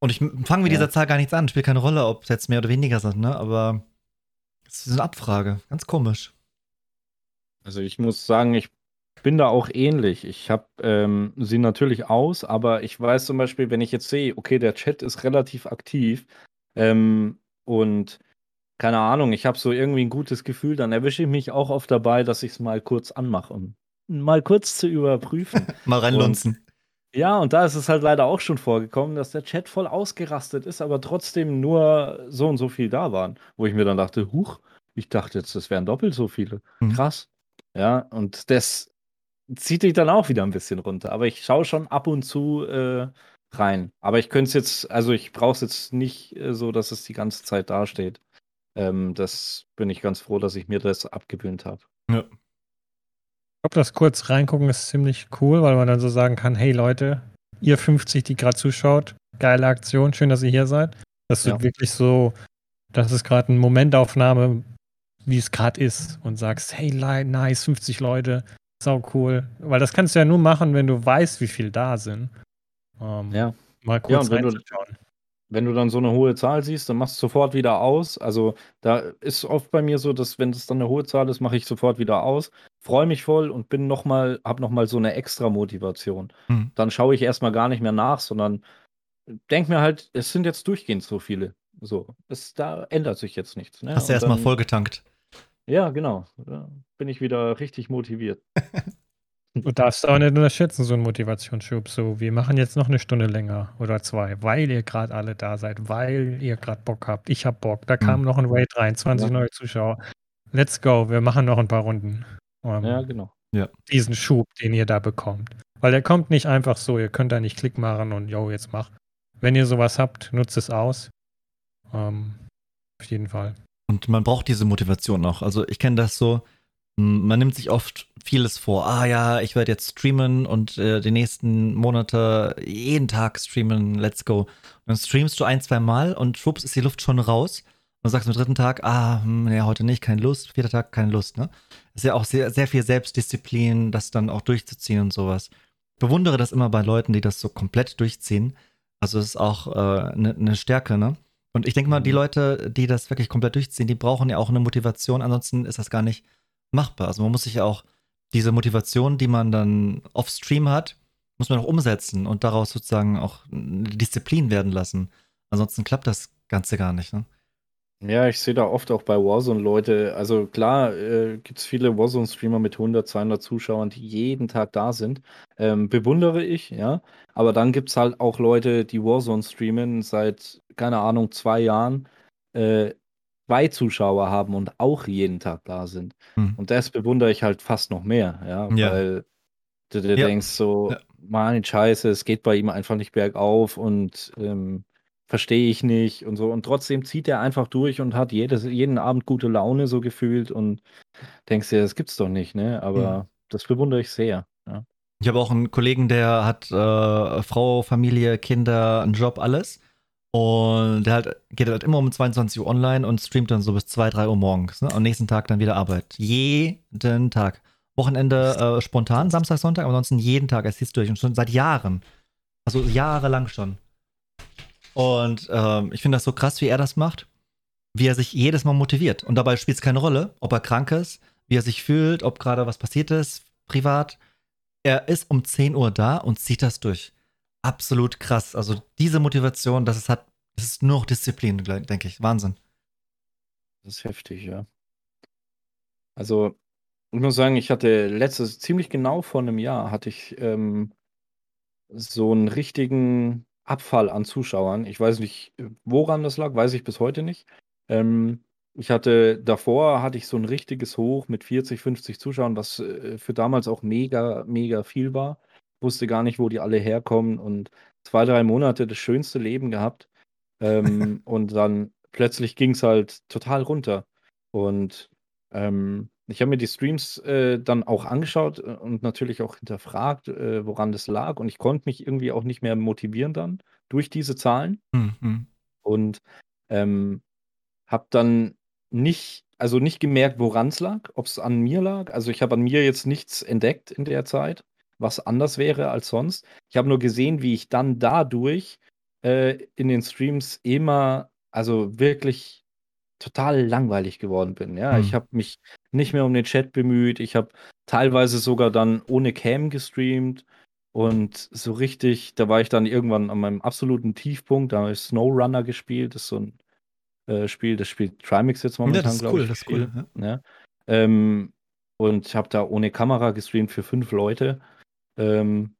Und ich fange mit ja. dieser Zahl gar nichts an. Spielt keine Rolle, ob es jetzt mehr oder weniger sind, ne? Aber es ist eine Abfrage. Ganz komisch.
Also ich muss sagen, ich bin da auch ähnlich. Ich habe ähm, sie natürlich aus, aber ich weiß zum Beispiel, wenn ich jetzt sehe, okay, der Chat ist relativ aktiv ähm, und keine Ahnung, ich habe so irgendwie ein gutes Gefühl, dann erwische ich mich auch oft dabei, dass ich es mal kurz anmache, um mal kurz zu überprüfen.
mal reinlunzen.
Ja, und da ist es halt leider auch schon vorgekommen, dass der Chat voll ausgerastet ist, aber trotzdem nur so und so viel da waren. Wo ich mir dann dachte, huch, ich dachte jetzt, das wären doppelt so viele. Mhm. Krass. Ja, und das zieht dich dann auch wieder ein bisschen runter. Aber ich schaue schon ab und zu äh, rein. Aber ich könnte es jetzt, also ich brauche es jetzt nicht äh, so, dass es die ganze Zeit dasteht. Ähm, das bin ich ganz froh, dass ich mir das abgewöhnt habe. Ja.
Ich glaube, das kurz reingucken ist ziemlich cool, weil man dann so sagen kann, hey Leute, ihr 50, die gerade zuschaut, geile Aktion, schön, dass ihr hier seid. Das ja. wirklich so, das ist gerade eine Momentaufnahme, wie es gerade ist und sagst, hey, nice, 50 Leute, sau cool. Weil das kannst du ja nur machen, wenn du weißt, wie viel da sind.
Ähm, ja. Mal kurz ja, reinzuschauen wenn du dann so eine hohe Zahl siehst, dann machst du sofort wieder aus. Also da ist oft bei mir so, dass wenn es dann eine hohe Zahl ist, mache ich sofort wieder aus, freue mich voll und bin noch mal, habe nochmal so eine extra Motivation. Hm. Dann schaue ich erstmal gar nicht mehr nach, sondern denke mir halt, es sind jetzt durchgehend so viele. So, es, da ändert sich jetzt nichts. Ne?
Hast du erstmal vollgetankt.
Ja, genau. Da bin ich wieder richtig motiviert.
Du darfst auch nicht unterschätzen, so einen Motivationsschub. So, wir machen jetzt noch eine Stunde länger oder zwei, weil ihr gerade alle da seid, weil ihr gerade Bock habt. Ich hab Bock. Da kam mhm. noch ein Raid rein, 20 ja. neue Zuschauer. Let's go, wir machen noch ein paar Runden.
Um, ja, genau.
Ja. Diesen Schub, den ihr da bekommt. Weil der kommt nicht einfach so, ihr könnt da nicht Klick machen und yo, jetzt mach. Wenn ihr sowas habt, nutzt es aus. Um, auf jeden Fall.
Und man braucht diese Motivation auch. Also ich kenne das so, man nimmt sich oft vieles vor. Ah ja, ich werde jetzt streamen und äh, die nächsten Monate jeden Tag streamen, let's go. Und dann streamst du ein, zwei Mal und schwupps ist die Luft schon raus. Und dann sagst du am dritten Tag, ah, hm, nee, heute nicht, keine Lust, vierter Tag, keine Lust, ne? Ist ja auch sehr, sehr viel Selbstdisziplin, das dann auch durchzuziehen und sowas. Ich bewundere das immer bei Leuten, die das so komplett durchziehen. Also das ist auch eine äh, ne, ne Stärke, ne? Und ich denke mal, die mhm. Leute, die das wirklich komplett durchziehen, die brauchen ja auch eine Motivation, ansonsten ist das gar nicht machbar. Also man muss sich ja auch diese Motivation, die man dann off-stream hat, muss man auch umsetzen und daraus sozusagen auch eine Disziplin werden lassen. Ansonsten klappt das Ganze gar nicht. Ne?
Ja, ich sehe da oft auch bei Warzone Leute, also klar äh, gibt es viele Warzone-Streamer mit 100, 200 Zuschauern, die jeden Tag da sind. Ähm, bewundere ich, ja. Aber dann gibt es halt auch Leute, die Warzone streamen seit, keine Ahnung, zwei Jahren, äh, zwei Zuschauer haben und auch jeden Tag da sind. Hm. Und das bewundere ich halt fast noch mehr, ja, ja. weil du dir ja. denkst so, ja. meine Scheiße, es geht bei ihm einfach nicht bergauf und ähm, verstehe ich nicht und so. Und trotzdem zieht er einfach durch und hat jedes, jeden Abend gute Laune so gefühlt und denkst dir, das gibt's doch nicht, ne? Aber hm. das bewundere ich sehr. Ja.
Ich habe auch einen Kollegen, der hat äh, Frau, Familie, Kinder, einen Job, alles. Und der halt, geht halt immer um 22 Uhr online und streamt dann so bis 2, 3 Uhr morgens. Ne? Am nächsten Tag dann wieder Arbeit. Jeden Tag. Wochenende äh, spontan, Samstag, Sonntag, aber ansonsten jeden Tag. Es hieß durch und schon seit Jahren. Also jahrelang schon. Und ähm, ich finde das so krass, wie er das macht. Wie er sich jedes Mal motiviert. Und dabei spielt es keine Rolle, ob er krank ist, wie er sich fühlt, ob gerade was passiert ist, privat. Er ist um 10 Uhr da und zieht das durch absolut krass. Also diese Motivation, das ist, hat, das ist nur noch Disziplin, denke ich. Wahnsinn.
Das ist heftig, ja. Also, ich muss sagen, ich hatte letztes, ziemlich genau vor einem Jahr, hatte ich ähm, so einen richtigen Abfall an Zuschauern. Ich weiß nicht, woran das lag, weiß ich bis heute nicht. Ähm, ich hatte davor hatte ich so ein richtiges Hoch mit 40, 50 Zuschauern, was äh, für damals auch mega, mega viel war. wusste gar nicht, wo die alle herkommen und zwei, drei Monate das schönste Leben gehabt. Ähm, und dann plötzlich ging es halt total runter. Und ähm, ich habe mir die Streams äh, dann auch angeschaut äh, und natürlich auch hinterfragt, äh, woran das lag. Und ich konnte mich irgendwie auch nicht mehr motivieren dann durch diese Zahlen. Mhm. Und ähm, habe dann nicht, also nicht gemerkt, woran es lag, ob es an mir lag. Also ich habe an mir jetzt nichts entdeckt in der Zeit, was anders wäre als sonst. Ich habe nur gesehen, wie ich dann dadurch äh, in den Streams immer, also wirklich total langweilig geworden bin. Ja, hm. ich habe mich nicht mehr um den Chat bemüht. Ich habe teilweise sogar dann ohne Cam gestreamt und so richtig, da war ich dann irgendwann an meinem absoluten Tiefpunkt. Da habe ich Snowrunner gespielt. Das ist so ein äh, Spiel, das spielt Trimix jetzt momentan,
ja, das ist cool, ich. Das ist cool.
Ja. ja. Ähm, und ich habe da ohne Kamera gestreamt für fünf Leute. Ähm,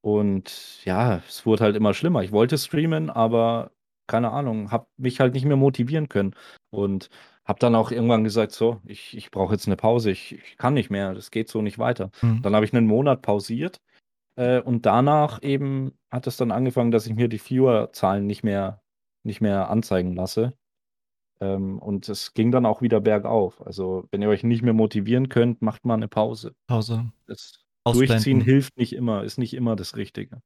und ja, es wurde halt immer schlimmer. Ich wollte streamen, aber keine Ahnung, habe mich halt nicht mehr motivieren können. Und habe dann auch irgendwann gesagt, so, ich, ich brauche jetzt eine Pause, ich, ich kann nicht mehr, das geht so nicht weiter. Mhm. Dann habe ich einen Monat pausiert äh, und danach eben hat es dann angefangen, dass ich mir die Viewer-Zahlen nicht mehr, nicht mehr anzeigen lasse. Ähm, und es ging dann auch wieder bergauf. Also, wenn ihr euch nicht mehr motivieren könnt, macht mal eine Pause.
Pause.
Das Durchziehen hilft nicht immer, ist nicht immer das Richtige.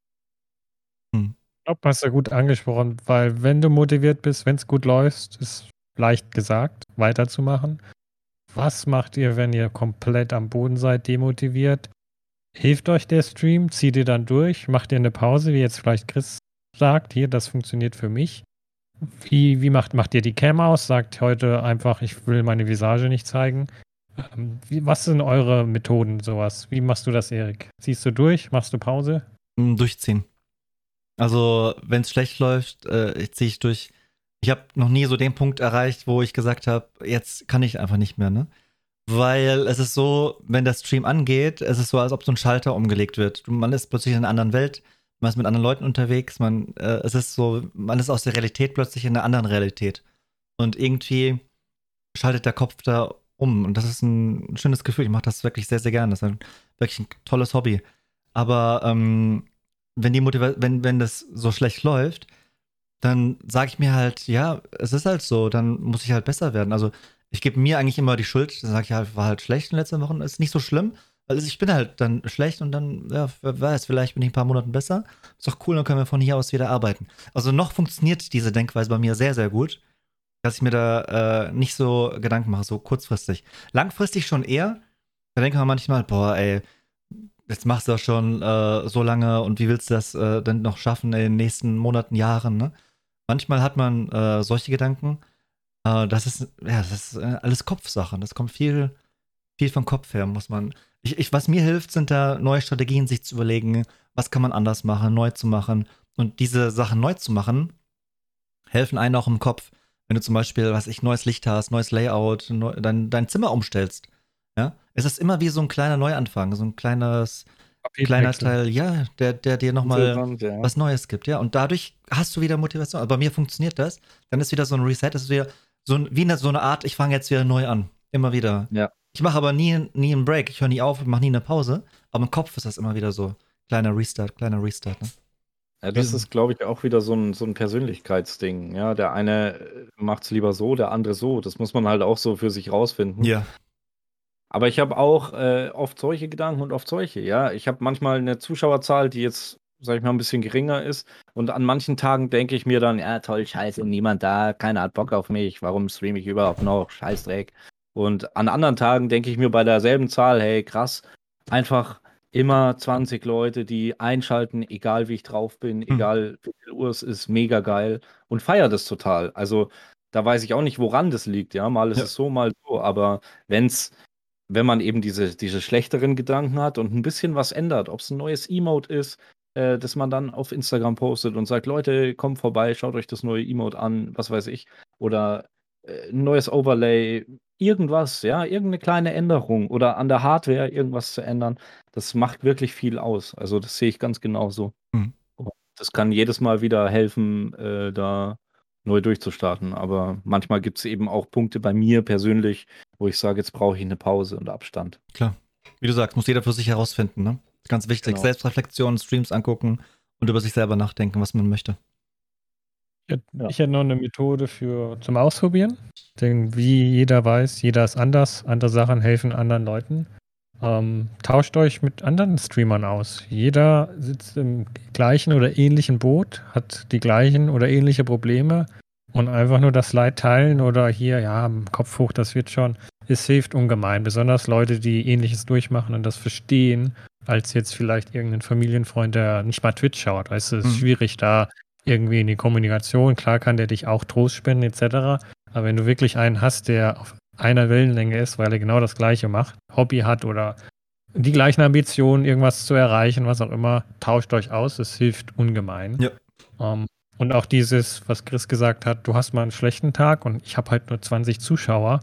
Glaube, hast du gut angesprochen, weil wenn du motiviert bist, wenn es gut läuft, ist leicht gesagt, weiterzumachen. Was macht ihr, wenn ihr komplett am Boden seid, demotiviert? Hilft euch der Stream? Zieht ihr dann durch? Macht ihr eine Pause, wie jetzt vielleicht Chris sagt, hier, das funktioniert für mich? Wie, wie macht, macht ihr die Cam aus? Sagt heute einfach, ich will meine Visage nicht zeigen. Ähm, wie, was sind eure Methoden, sowas? Wie machst du das, Erik? Ziehst du durch? Machst du Pause?
Durchziehen. Also, wenn es schlecht läuft, äh, ziehe ich durch. Ich habe noch nie so den Punkt erreicht, wo ich gesagt habe, jetzt kann ich einfach nicht mehr, ne? Weil es ist so, wenn der Stream angeht, es ist so, als ob so ein Schalter umgelegt wird. Man ist plötzlich in einer anderen Welt man ist mit anderen Leuten unterwegs, man, äh, es ist so, man ist aus der Realität plötzlich in einer anderen Realität. Und irgendwie schaltet der Kopf da um. Und das ist ein schönes Gefühl. Ich mache das wirklich sehr, sehr gerne. Das ist ein, wirklich ein tolles Hobby. Aber ähm, wenn die Motiva wenn, wenn das so schlecht läuft, dann sage ich mir halt, ja, es ist halt so, dann muss ich halt besser werden. Also ich gebe mir eigentlich immer die Schuld, dann sage ich halt, war halt schlecht in den letzten Wochen, ist nicht so schlimm, also ich bin halt dann schlecht und dann, ja, wer weiß, vielleicht bin ich ein paar Monaten besser. Ist doch cool, dann können wir von hier aus wieder arbeiten. Also noch funktioniert diese Denkweise bei mir sehr, sehr gut, dass ich mir da äh, nicht so Gedanken mache, so kurzfristig. Langfristig schon eher. Da denkt man manchmal, boah, ey, jetzt machst du das schon äh, so lange und wie willst du das äh, denn noch schaffen in den nächsten Monaten, Jahren, ne? Manchmal hat man äh, solche Gedanken. Äh, das ist, ja, das ist äh, alles Kopfsache. Das kommt viel, viel vom Kopf her, muss man ich, ich, was mir hilft, sind da neue Strategien, sich zu überlegen, was kann man anders machen, neu zu machen. Und diese Sachen neu zu machen, helfen einem auch im Kopf. Wenn du zum Beispiel, was ich, neues Licht hast, neues Layout, neu, dein, dein Zimmer umstellst. Es ist immer wie so ein kleiner Neuanfang, so ein kleines, kleiner Teil, ja, der, der dir nochmal ja. was Neues gibt, ja. Und dadurch hast du wieder Motivation. Aber bei mir funktioniert das. Dann ist wieder so ein Reset, das ist wieder so ein, wie eine, so eine Art, ich fange jetzt wieder neu an. Immer wieder.
Ja.
Ich mache aber nie, nie einen Break. Ich höre nie auf, mache nie eine Pause. Aber im Kopf ist das immer wieder so. Kleiner Restart, kleiner Restart. Ne?
Ja, das ist, glaube ich, auch wieder so ein, so ein Persönlichkeitsding. Ja, der eine äh, macht es lieber so, der andere so. Das muss man halt auch so für sich rausfinden.
Ja.
Aber ich habe auch äh, oft solche Gedanken und oft solche. Ja, ich habe manchmal eine Zuschauerzahl, die jetzt, sag ich mal, ein bisschen geringer ist. Und an manchen Tagen denke ich mir dann, ja, toll, scheiße, niemand da, keiner hat Bock auf mich. Warum streame ich überhaupt noch? Scheißdreck. Und an anderen Tagen denke ich mir bei derselben Zahl, hey, krass, einfach immer 20 Leute, die einschalten, egal wie ich drauf bin, hm. egal wie viel Uhr es ist, mega geil und feiere das total. Also da weiß ich auch nicht, woran das liegt, ja. Mal ist ja. es so, mal so, aber wenn's, wenn man eben diese, diese schlechteren Gedanken hat und ein bisschen was ändert, ob es ein neues Emote ist, äh, das man dann auf Instagram postet und sagt, Leute, kommt vorbei, schaut euch das neue Emote an, was weiß ich, oder äh, ein neues Overlay, irgendwas, ja, irgendeine kleine Änderung oder an der Hardware irgendwas zu ändern, das macht wirklich viel aus. Also das sehe ich ganz genauso. Mhm. Das kann jedes Mal wieder helfen, äh, da neu durchzustarten. Aber manchmal gibt es eben auch Punkte bei mir persönlich, wo ich sage, jetzt brauche ich eine Pause und Abstand.
Klar. Wie du sagst, muss jeder für sich herausfinden, ne? Ganz wichtig. Genau. Selbstreflexion, Streams angucken und über sich selber nachdenken, was man möchte.
Ja. Ich hätte noch eine Methode für zum Ausprobieren. Denn wie jeder weiß, jeder ist anders. Andere Sachen helfen anderen Leuten. Ähm, tauscht euch mit anderen Streamern aus. Jeder sitzt im gleichen oder ähnlichen Boot, hat die gleichen oder ähnliche Probleme und einfach nur das Leid teilen oder hier, ja, Kopf hoch, das wird schon. Es hilft ungemein, besonders Leute, die ähnliches durchmachen und das verstehen, als jetzt vielleicht irgendein Familienfreund, der nicht mal Twitch schaut. Weißt du, es ist mhm. schwierig da irgendwie in die Kommunikation. Klar kann der dich auch Trost spenden etc. Aber wenn du wirklich einen hast, der auf einer Wellenlänge ist, weil er genau das Gleiche macht, Hobby hat oder die gleichen Ambitionen, irgendwas zu erreichen, was auch immer, tauscht euch aus. Es hilft ungemein. Ja. Um, ähm, und auch dieses, was Chris gesagt hat, du hast mal einen schlechten Tag und ich habe halt nur 20 Zuschauer.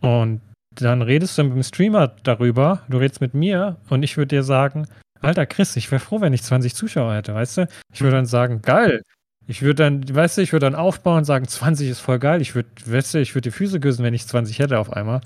Und dann redest du mit dem Streamer darüber, du redest mit mir und ich würde dir sagen, Alter Chris, ich wäre froh, wenn ich 20 Zuschauer hätte, weißt du? Ich würde dann sagen, geil. Ich würde dann, weißt du, ich würde dann aufbauen und sagen, 20 ist voll geil. Ich würde, weißt du, ich würde die Füße küssen, wenn ich 20 hätte auf einmal.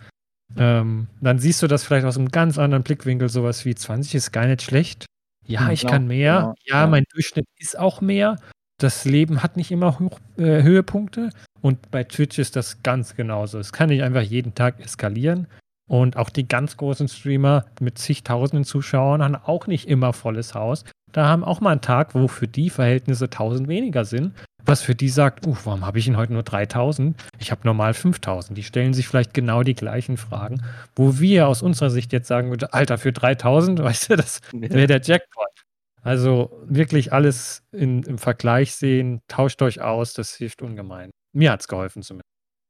Ähm, dann siehst du das vielleicht aus einem ganz anderen Blickwinkel, sowas wie 20 ist gar nicht schlecht. Ja, hm, ich genau, kann mehr. Genau, ja, ja, mein Durchschnitt ist auch mehr. Das Leben hat nicht immer Hoch, äh, Höhepunkte. Und bei Twitch ist das ganz genauso. Es kann nicht einfach jeden Tag eskalieren. Und auch die ganz großen Streamer mit zigtausenden Zuschauern haben auch nicht immer volles Haus. Da haben auch mal einen Tag, wo für die Verhältnisse 1000 weniger sind. Was für die sagt, uh, warum habe ich ihn heute nur 3000? Ich habe normal 5000. Die stellen sich vielleicht genau die gleichen Fragen, wo wir aus unserer Sicht jetzt sagen würden, Alter, für 3000, weißt du, das wäre der Jackpot. Also wirklich alles in, im Vergleich sehen, tauscht euch aus, das hilft ungemein. Mir hat es geholfen zumindest.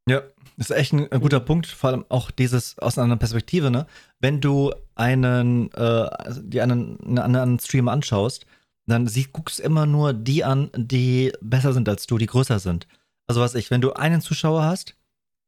Ja, das ist echt ein, ein, guter Punkt, vor allem auch dieses aus einer anderen Perspektive, ne? Wenn du einen, äh, die einen, einen anderen Streamer anschaust, dann sie, guckst immer nur die an, die besser sind als du, die größer sind. Also was ich, wenn du einen Zuschauer hast,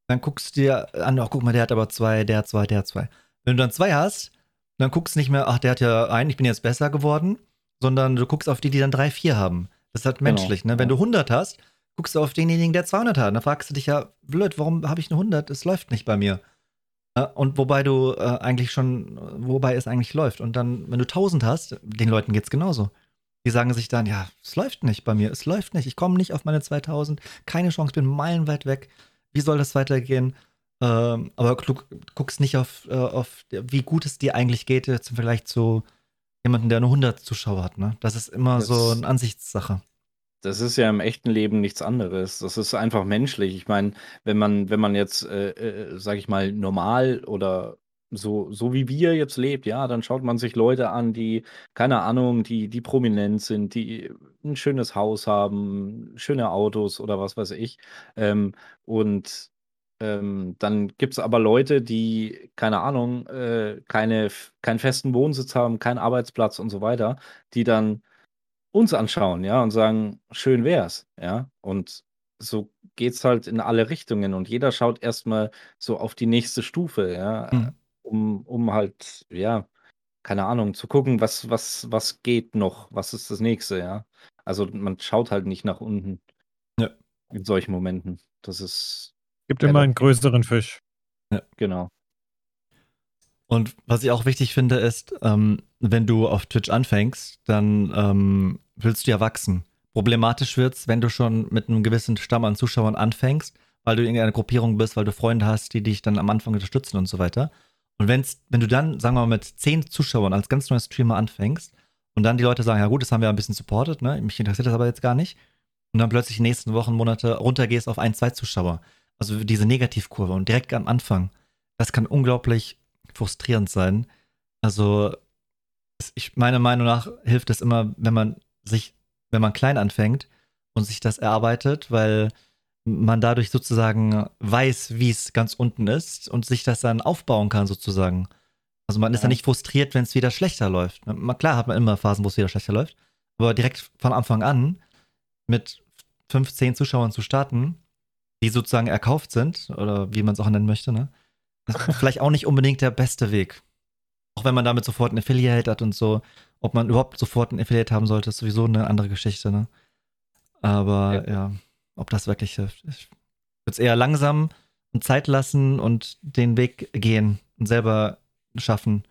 dann guckst du dir an, oh, guck mal, der hat aber zwei, der hat zwei, der hat zwei. Wenn du dann zwei hast, dann guckst du nicht mehr, ach, der hat ja einen, ich bin jetzt besser geworden, sondern du guckst auf die, die dann drei, vier haben. Das ist halt genau. menschlich, genau. ne? Wenn du 100 hast, guckst du auf denjenigen, der 200 hat. Da fragst du dich ja, blöd, warum habe ich eine 100? Es läuft nicht bei mir. Und wobei du äh, eigentlich schon, wobei es eigentlich läuft. Und dann, wenn du 1000 hast, den Leuten geht es genauso. Die sagen sich dann, ja, es läuft nicht bei mir, es läuft nicht, ich komme nicht auf meine 2000, keine Chance, bin meilenweit weg. Wie soll das weitergehen? Ähm, aber du guckst nicht auf, äh, auf, wie gut es dir eigentlich geht, zum Vergleich zu jemandem, der nur 100 Zuschauer hat. Ne? Das ist immer das so eine Ansichtssache.
Das ist ja im echten Leben nichts anderes. Das ist einfach menschlich. Ich meine, wenn man, wenn man jetzt, äh, äh, sage ich mal, normal oder so, so wie wir jetzt lebt, ja, dann schaut man sich Leute an, die, keine Ahnung, die, die prominent sind, die ein schönes Haus haben, schöne Autos oder was weiß ich. Ähm, und ähm, dann gibt es aber Leute, die, keine Ahnung, äh, keine, keinen festen Wohnsitz haben, keinen Arbeitsplatz und so weiter, die dann uns anschauen, ja, und sagen, schön wär's, ja. Und so geht's halt in alle Richtungen und jeder schaut erstmal so auf die nächste Stufe, ja, mhm. um, um halt, ja, keine Ahnung, zu gucken, was, was, was geht noch, was ist das nächste, ja. Also man schaut halt nicht nach unten ja. in solchen Momenten. Das ist.
Gibt immer einen größeren Fisch.
Ja. Genau.
Und was ich auch wichtig finde, ist, ähm, wenn du auf Twitch anfängst, dann ähm, willst du ja wachsen. Problematisch wird es, wenn du schon mit einem gewissen Stamm an Zuschauern anfängst, weil du in irgendeiner Gruppierung bist, weil du Freunde hast, die dich dann am Anfang unterstützen und so weiter. Und wenn's, wenn du dann, sagen wir mal, mit zehn Zuschauern als ganz neuer Streamer anfängst und dann die Leute sagen, ja gut, das haben wir ein bisschen supportet, ne? mich interessiert das aber jetzt gar nicht, und dann plötzlich in den nächsten Wochen, Monate runtergehst auf ein, zwei Zuschauer, also diese Negativkurve und direkt am Anfang, das kann unglaublich frustrierend sein. Also ich, meiner Meinung nach hilft es immer, wenn man sich, wenn man klein anfängt und sich das erarbeitet, weil man dadurch sozusagen weiß, wie es ganz unten ist und sich das dann aufbauen kann, sozusagen. Also man ist ja nicht frustriert, wenn es wieder schlechter läuft. Klar hat man immer Phasen, wo es wieder schlechter läuft, aber direkt von Anfang an mit 15 Zuschauern zu starten, die sozusagen erkauft sind, oder wie man es auch nennen möchte, ne? Das ist vielleicht auch nicht unbedingt der beste Weg. Auch wenn man damit sofort ein Affiliate hat und so. Ob man überhaupt sofort ein Affiliate haben sollte, ist sowieso eine andere Geschichte, ne? Aber ja, ja ob das wirklich hilft. Ich würde es eher langsam und Zeit lassen und den Weg gehen und selber schaffen.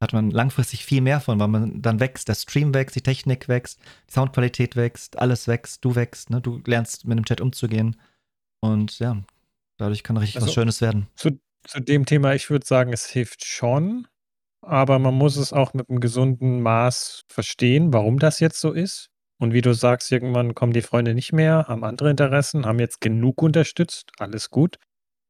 hat man langfristig viel mehr von, weil man dann wächst, der Stream wächst, die Technik wächst, die Soundqualität wächst, alles wächst, du wächst, ne? du lernst mit dem Chat umzugehen. Und ja, dadurch kann richtig also, was Schönes werden.
Zu, zu dem Thema, ich würde sagen, es hilft schon, aber man muss es auch mit einem gesunden Maß verstehen, warum das jetzt so ist. Und wie du sagst, irgendwann kommen die Freunde nicht mehr, haben andere Interessen, haben jetzt genug unterstützt, alles gut.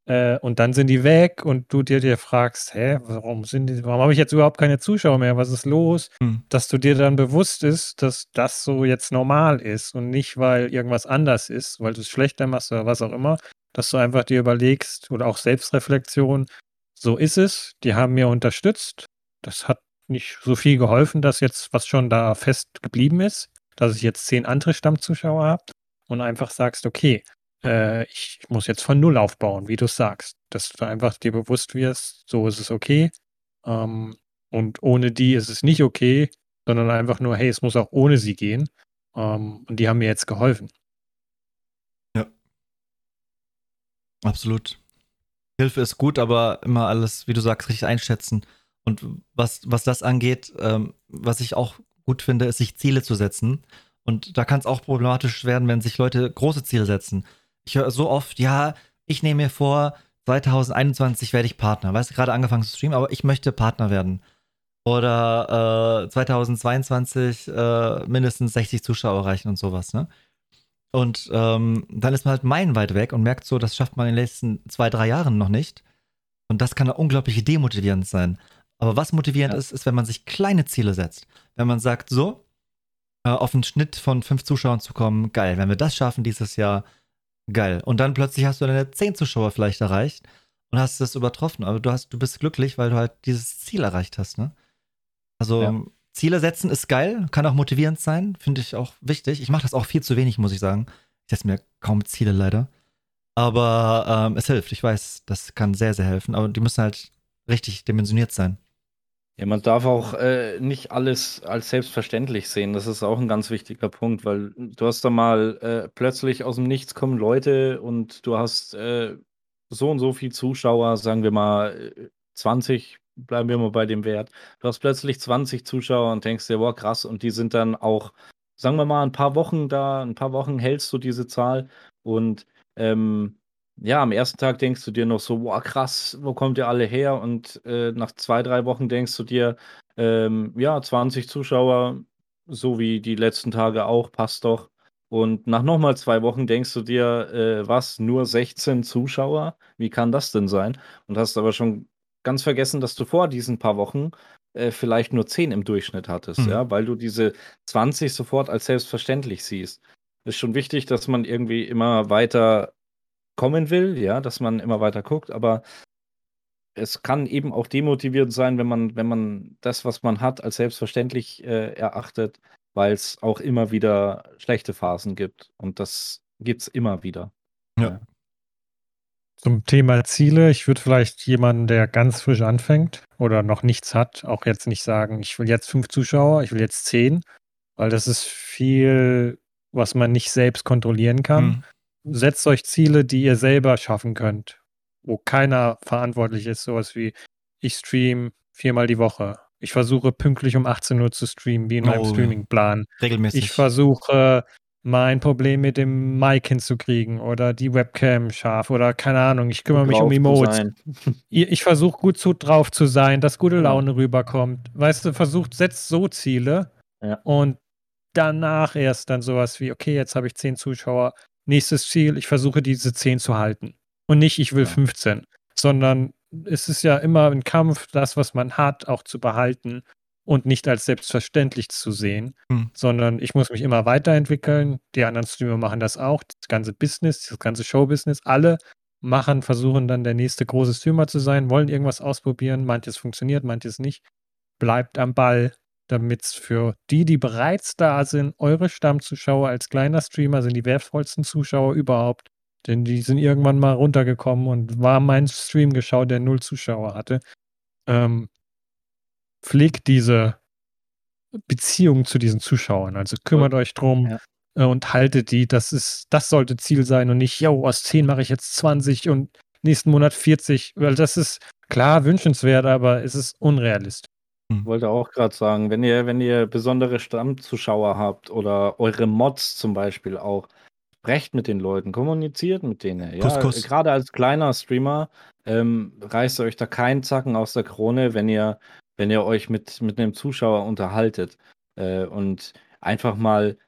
Äh, und dann sind die weg und du dir, dir fragst, hä, warum sind die, warum habe ich jetzt überhaupt keine Zuschauer mehr? Was ist los? Hm. Dass du dir dann bewusst ist, dass das so jetzt normal ist und nicht, weil irgendwas anders ist, weil du es schlechter machst oder was auch immer, dass du einfach dir überlegst oder auch Selbstreflexion, so ist es, die haben mir unterstützt. Das hat nicht so viel geholfen, dass jetzt was schon da fest geblieben ist, dass ich jetzt zehn andere Stammzuschauer habe und einfach sagst, okay, äh, ich muss jetzt von Null aufbauen, wie du sagst. Dass du einfach dir bewusst wirst, so ist es okay. Ähm, und ohne die ist es nicht okay, sondern einfach nur, hey, es muss auch ohne sie gehen. Ähm, und die haben mir jetzt geholfen.
Ja. Absolut. Hilfe ist gut, aber immer alles, wie du sagst, richtig einschätzen. Und was, was das angeht, ähm, was ich auch gut finde, ist, sich Ziele zu setzen. Und da kann es auch problematisch werden, wenn sich Leute große Ziele setzen ich höre so oft, ja, ich nehme mir vor, 2021 werde ich Partner. Weißt du, gerade angefangen zu streamen, aber ich möchte Partner werden. Oder äh, 2022 äh, mindestens 60 Zuschauer erreichen und sowas, ne? Und ähm, dann ist man halt meilenweit weg und merkt so, das schafft man in den letzten zwei, drei Jahren noch nicht. Und das kann unglaublich demotivierend sein. Aber was motivierend ja. ist, ist, wenn man sich kleine Ziele setzt. Wenn man sagt, so, äh, auf einen Schnitt von fünf Zuschauern zu kommen, geil. Wenn wir das schaffen dieses Jahr, Geil. Und dann plötzlich hast du deine 10 Zuschauer vielleicht erreicht und hast es übertroffen. Aber du, hast, du bist glücklich, weil du halt dieses Ziel erreicht hast, ne? Also ja. Ziele setzen ist geil, kann auch motivierend sein, finde ich auch wichtig. Ich mache das auch viel zu wenig, muss ich sagen. Ich setze mir kaum Ziele leider. Aber ähm, es hilft. Ich weiß, das kann sehr, sehr helfen. Aber die müssen halt richtig dimensioniert sein.
Ja, man darf auch äh, nicht alles als selbstverständlich sehen. Das ist auch ein ganz wichtiger Punkt, weil du hast da mal äh, plötzlich aus dem Nichts kommen Leute und du hast äh, so und so viel Zuschauer, sagen wir mal 20, äh, bleiben wir mal bei dem Wert. Du hast plötzlich 20 Zuschauer und denkst dir, boah, krass, und die sind dann auch, sagen wir mal, ein paar Wochen da, ein paar Wochen hältst du diese Zahl und ähm, ja, am ersten Tag denkst du dir noch so: „Boah, krass, wo kommt ihr alle her?“ Und, äh, nach zwei, drei Wochen denkst du dir, ähm, ja, 20 Zuschauer, so wie die letzten Tage auch, passt doch. Und nach nochmal zwei Wochen denkst du dir: „Äh, was, nur 16 Zuschauer? Wie kann das denn sein?“ Und hast aber schon ganz vergessen, dass du vor diesen paar Wochen, äh, vielleicht nur 10 im Durchschnitt hattest, Mhm. ja, weil du diese 20 sofort als selbstverständlich siehst. Ist schon wichtig, dass man irgendwie immer weiter kommen will, ja, dass man immer weiter guckt, aber es kann eben auch demotivierend sein, wenn man, wenn man das, was man hat, als selbstverständlich äh, erachtet, weil es auch immer wieder schlechte Phasen gibt. Und das gibt es immer wieder.
Ja. ja. Zum Thema Ziele, ich würde vielleicht jemanden, der ganz frisch anfängt oder noch nichts hat, auch jetzt nicht sagen, ich will jetzt fünf Zuschauer, ich will jetzt zehn, weil das ist viel, was man nicht selbst kontrollieren kann. Mhm setzt euch Ziele, die ihr selber schaffen könnt, wo keiner verantwortlich ist, sowas wie ich stream viermal die Woche. Ich versuche pünktlich um 18 Uhr zu streamen, wie in meinem oh, Streamingplan.
Regelmäßig.
Ich versuche mein Problem mit dem Mic hinzukriegen oder die Webcam scharf oder keine Ahnung, ich kümmere mich um Emotes. ich versuche gut zu, drauf zu sein, dass gute Laune ja. rüberkommt. Weißt du, versucht, setzt so Ziele ja. und danach erst dann sowas wie, okay, jetzt habe ich zehn Zuschauer, nächstes Ziel, ich versuche diese 10 zu halten. Und nicht, ich will ja. 15, sondern es ist ja immer ein Kampf, das, was man hat, auch zu behalten und nicht als selbstverständlich zu sehen, hm. sondern ich muss mich immer weiterentwickeln. Die anderen Streamer machen das auch, das ganze Business, das ganze Showbusiness, alle machen, versuchen dann der nächste große Streamer zu sein, wollen irgendwas ausprobieren, manches funktioniert, manches nicht. Bleibt am Ball, damit es für die, die bereits da sind, eure Stammzuschauer als kleiner Streamer sind die wertvollsten Zuschauer überhaupt. Denn die sind irgendwann mal runtergekommen und war mein Stream geschaut, der null Zuschauer hatte. Ähm, pflegt diese Beziehung zu diesen Zuschauern. Also kümmert cool. euch drum ja. äh, und haltet die. Das ist, das sollte Ziel sein und nicht, yo, aus 10 mache ich jetzt 20 und nächsten Monat 40. Weil das ist klar wünschenswert, aber es ist unrealistisch.
Hm. Wollte auch gerade sagen, wenn ihr, wenn ihr besondere Stammzuschauer habt oder eure Mods zum Beispiel auch, sprecht mit den Leuten, kommuniziert mit denen. Ja, gerade als kleiner Streamer ähm, reißt euch da keinen Zacken aus der Krone, wenn ihr, wenn ihr euch mit, mit einem Zuschauer unterhaltet äh, und einfach mal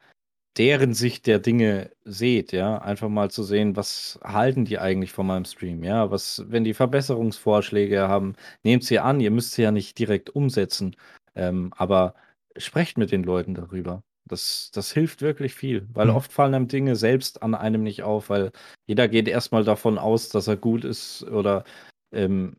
deren Sicht der Dinge seht, ja, einfach mal zu sehen, was halten die eigentlich von meinem Stream, ja, was, wenn die Verbesserungsvorschläge haben, nehmt sie an, ihr müsst sie ja nicht direkt umsetzen, ähm, aber sprecht mit den Leuten darüber. Das, das hilft wirklich viel, weil mhm. oft fallen einem Dinge selbst an einem nicht auf, weil jeder geht erstmal davon aus, dass er gut ist oder ähm,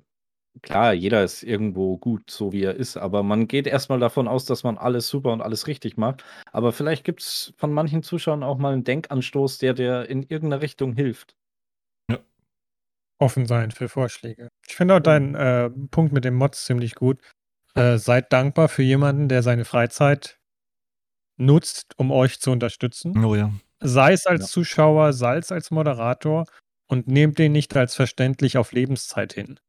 klar, jeder ist irgendwo gut, so wie er ist, aber man geht erstmal davon aus, dass man alles super und alles richtig macht. Aber vielleicht gibt es von manchen Zuschauern auch mal einen Denkanstoß, der dir in irgendeiner Richtung hilft.
Ja. Offen sein für Vorschläge. Ich finde auch deinen äh, Punkt mit den Mods ziemlich gut. Äh, seid dankbar für jemanden, der seine Freizeit nutzt, um euch zu unterstützen.
Oh ja.
Sei es als ja. Zuschauer, sei es als Moderator und nehmt den nicht als verständlich auf Lebenszeit hin.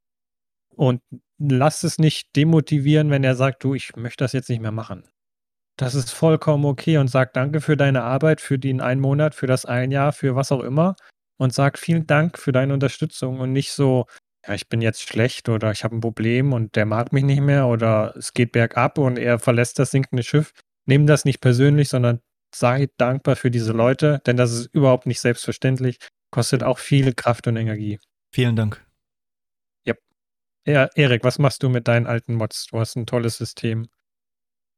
Und lasst es nicht demotivieren, wenn er sagt, du, ich möchte das jetzt nicht mehr machen. Das ist vollkommen okay und sagt danke für deine Arbeit, für den einen Monat, für das ein Jahr, für was auch immer. Und sagt vielen Dank für deine Unterstützung und nicht so, ja, ich bin jetzt schlecht oder ich habe ein Problem und der mag mich nicht mehr oder es geht bergab und er verlässt das sinkende Schiff. Nimm das nicht persönlich, sondern sei dankbar für diese Leute, denn das ist überhaupt nicht selbstverständlich, kostet auch viel Kraft und Energie.
Vielen Dank.
Ja, Erik, was machst du mit deinen alten Mods? Du hast ein tolles System.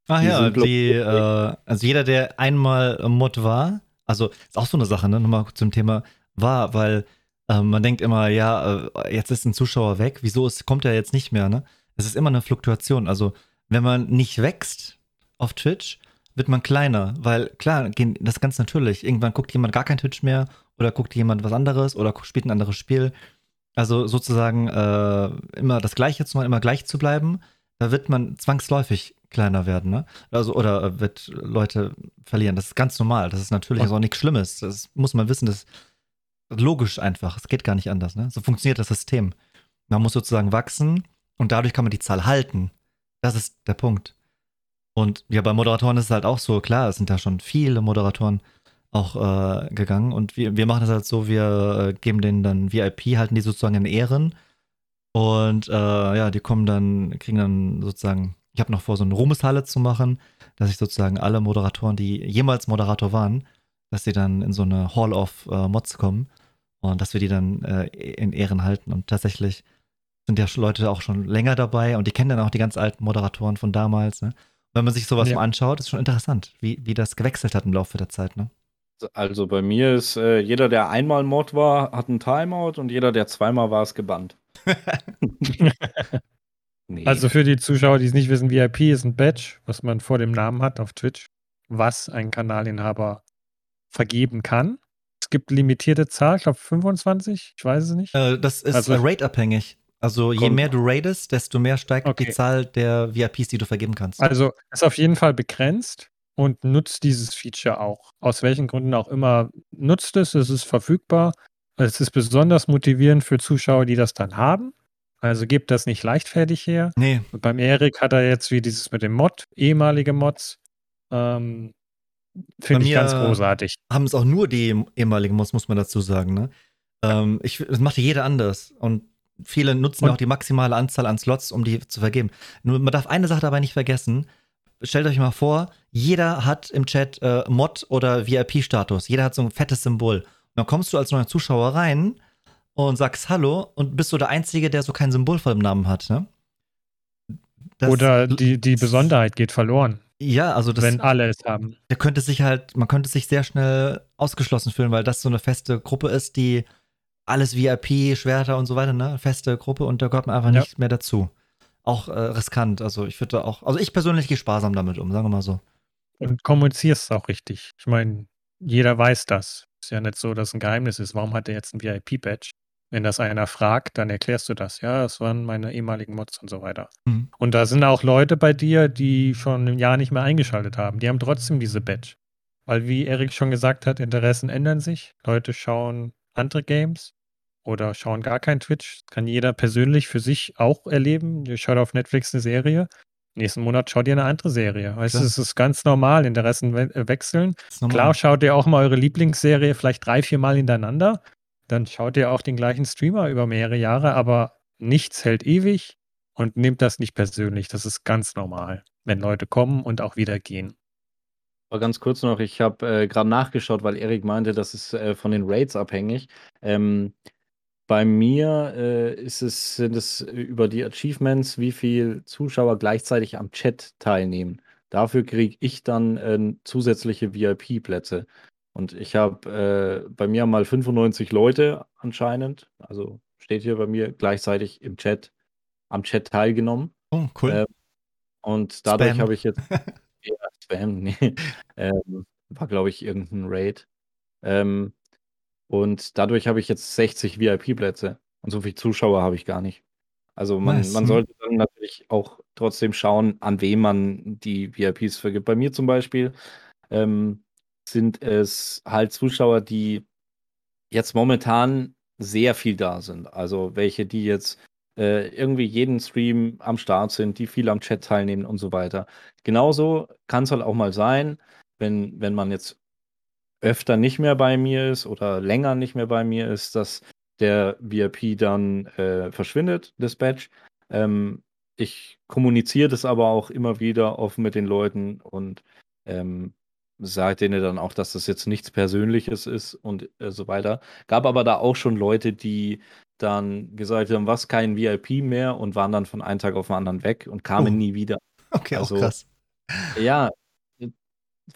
Ah ja, die, äh, also jeder, der einmal Mod war, also ist auch so eine Sache, ne, nochmal zum Thema war, weil äh, man denkt immer, ja, äh, jetzt ist ein Zuschauer weg, wieso ist, kommt er jetzt nicht mehr, ne? Es ist immer eine Fluktuation. Also, wenn man nicht wächst auf Twitch, wird man kleiner, weil klar, das ist ganz natürlich. Irgendwann guckt jemand gar kein Twitch mehr oder guckt jemand was anderes oder spielt ein anderes Spiel also sozusagen äh, immer das Gleiche zu machen, immer gleich zu bleiben, da wird man zwangsläufig kleiner werden, ne? Also, oder äh, wird Leute verlieren. Das ist ganz normal. Das ist natürlich auch nichts Schlimmes. Das muss man wissen, das ist logisch einfach. Es geht gar nicht anders, ne? So funktioniert das System. Man muss sozusagen wachsen und dadurch kann man die Zahl halten. Das ist der Punkt. Und ja, bei Moderatoren ist es halt auch so, klar, es sind da schon viele Moderatoren, auch äh, gegangen. Und wir, wir machen das halt so, wir äh, geben denen dann VIP, halten die sozusagen in Ehren. Und äh, ja, die kommen dann, kriegen dann sozusagen, ich habe noch vor, so eine Ruhmeshalle zu machen, dass ich sozusagen alle Moderatoren, die jemals Moderator waren, dass sie dann in so eine Hall of äh, Mods kommen und dass wir die dann äh, in Ehren halten. Und tatsächlich sind ja Leute auch schon länger dabei und die kennen dann auch die ganz alten Moderatoren von damals. Ne? Wenn man sich sowas ja. mal anschaut, ist schon interessant, wie, wie das gewechselt hat im Laufe der Zeit. Ne?
Also bei mir ist äh, jeder, der einmal Mod war, hat einen Timeout und jeder, der zweimal war, ist gebannt.
nee. Also für die Zuschauer, die es nicht wissen, VIP ist ein Badge, was man vor dem Namen hat auf Twitch, was ein Kanalinhaber vergeben kann. Es gibt limitierte Zahl, ich glaube 25, ich weiß es nicht.
Äh, das ist also, rate-abhängig. Also je mehr du raidest, desto mehr steigt okay. die Zahl der VIPs, die du vergeben kannst.
Also ist auf jeden Fall begrenzt und nutzt dieses Feature auch. Aus welchen Gründen auch immer nutzt es, es ist verfügbar. Es ist besonders motivierend für Zuschauer, die das dann haben. Also gebt das nicht leichtfertig her.
Nee.
Und beim Erik hat er jetzt wie dieses mit dem Mod, ehemalige Mods. Ähm, Finde ich ganz großartig.
Haben es auch nur die ehemaligen Mods, muss man dazu sagen. Ne? Ähm, ich, das macht jeder anders. Und viele nutzen und auch die maximale Anzahl an Slots, um die zu vergeben. Nur man darf eine Sache dabei nicht vergessen stellt euch mal vor, jeder hat im Chat äh, Mod oder VIP-Status. Jeder hat so ein fettes Symbol. Und dann kommst du als neuer Zuschauer rein und sagst Hallo und bist so der Einzige, der so kein Symbol vor dem Namen hat, ne?
Das, oder die, die Besonderheit geht verloren.
Ja, also das.
Wenn alle es haben.
Der könnte sich halt, man könnte sich sehr schnell ausgeschlossen fühlen, weil das so eine feste Gruppe ist, die alles VIP, Schwerter und so weiter, ne? Feste Gruppe und da gehört man einfach ja. nicht mehr dazu auch äh, riskant. Also ich würde auch, also ich persönlich gehe sparsam damit um, sagen wir mal so.
Und kommunizierst es auch richtig. Ich meine, jeder weiß das. Ist ja nicht so, dass ein Geheimnis ist. Warum hat er jetzt ein VIP-Badge? Wenn das einer fragt, dann erklärst du das. Ja, das waren meine ehemaligen Mods und so weiter. Mhm. Und da sind auch Leute bei dir, die schon ein Jahr nicht mehr eingeschaltet haben. Die haben trotzdem diese Badge. Weil, wie Erik schon gesagt hat, Interessen ändern sich. Leute schauen andere Games oder schauen gar kein Twitch. Das kann jeder persönlich für sich auch erleben. Ihr schaut auf Netflix eine Serie. Nächsten Monat schaut ihr eine andere Serie. Weißt du, es ist ganz normal, Interessen we äh, wechseln. Klar schaut ihr auch mal eure Lieblingsserie vielleicht drei, vier Mal hintereinander. Dann schaut ihr auch den gleichen Streamer über mehrere Jahre, aber nichts hält ewig und nehmt das nicht persönlich. Das ist ganz normal, wenn Leute kommen und auch wieder gehen.
Aber ganz kurz noch, ich habe äh, gerade nachgeschaut, weil Erik meinte, das ist äh, von den Rates abhängig. Ähm, bei mir äh, ist es, sind es über die Achievements, wie viele Zuschauer gleichzeitig am Chat teilnehmen. Dafür kriege ich dann äh, zusätzliche VIP-Plätze. Und ich habe äh, bei mir mal 95 Leute anscheinend, also steht hier bei mir gleichzeitig im Chat, am Chat teilgenommen.
Oh, cool.
Ähm, und dadurch habe ich jetzt Ja, Spam, ne. Ähm, war, glaube ich, irgendein Raid. Ähm, und dadurch habe ich jetzt 60 VIP-Plätze und so viele Zuschauer habe ich gar nicht. Also man Nice, man mhm. sollte dann natürlich auch trotzdem schauen, an wen man die VIPs vergibt. Bei mir zum Beispiel, ähm, sind es halt Zuschauer, die jetzt momentan sehr viel da sind. Also welche, die jetzt äh, irgendwie jeden Stream am Start sind, die viel am Chat teilnehmen und so weiter. Genauso kann es halt auch mal sein, wenn, wenn man jetzt öfter nicht mehr bei mir ist oder länger nicht mehr bei mir ist, dass der VIP dann äh, verschwindet, das Badge. Ähm, ich kommuniziere das aber auch immer wieder offen mit den Leuten und ähm, sage denen dann auch, dass das jetzt nichts Persönliches ist und äh, so weiter. Gab aber da auch schon Leute, die dann gesagt haben, was, kein VIP mehr und waren dann von einem Tag auf den anderen weg und kamen oh. nie wieder.
Okay, also, auch krass.
Ja,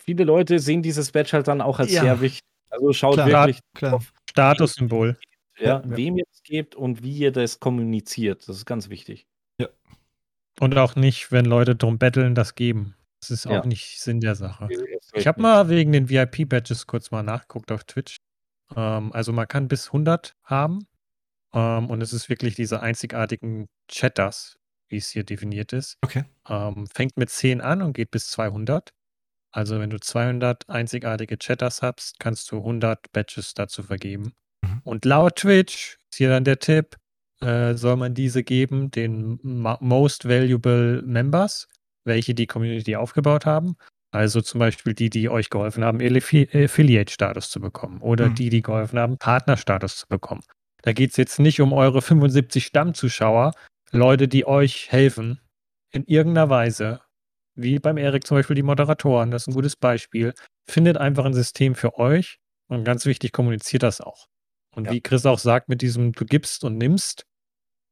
viele Leute sehen dieses Badge halt dann auch als ja. sehr wichtig. Also schaut klar, wirklich
klar. auf Statussymbol.
Ja, ja, wem ihr es gebt und wie ihr das kommuniziert. Das ist ganz wichtig.
Ja. Und auch nicht, wenn Leute drum betteln, das geben. Das ist auch ja. nicht Sinn der Sache. Ich habe mal wegen den VIP-Badges kurz mal nachgeguckt auf Twitch. Ähm, also man kann bis 100 haben. Ähm, und es ist wirklich diese einzigartigen Chatters, wie es hier definiert ist.
Okay.
Ähm, fängt mit 10 an und geht bis 200. Also wenn du 200 einzigartige Chatters hast, kannst du 100 Badges dazu vergeben. Mhm. Und laut Twitch, ist hier dann der Tipp, äh, soll man diese geben, den Most Valuable Members, welche die Community aufgebaut haben. Also zum Beispiel die, die euch geholfen haben, Affiliate-Status zu bekommen oder mhm. die, die geholfen haben, Partnerstatus zu bekommen. Da geht es jetzt nicht um eure 75 Stammzuschauer, Leute, die euch helfen, in irgendeiner Weise, wie beim Erik zum Beispiel die Moderatoren, das ist ein gutes Beispiel. Findet einfach ein System für euch und ganz wichtig, kommuniziert das auch. Und ja. wie Chris auch sagt, mit diesem du gibst und nimmst,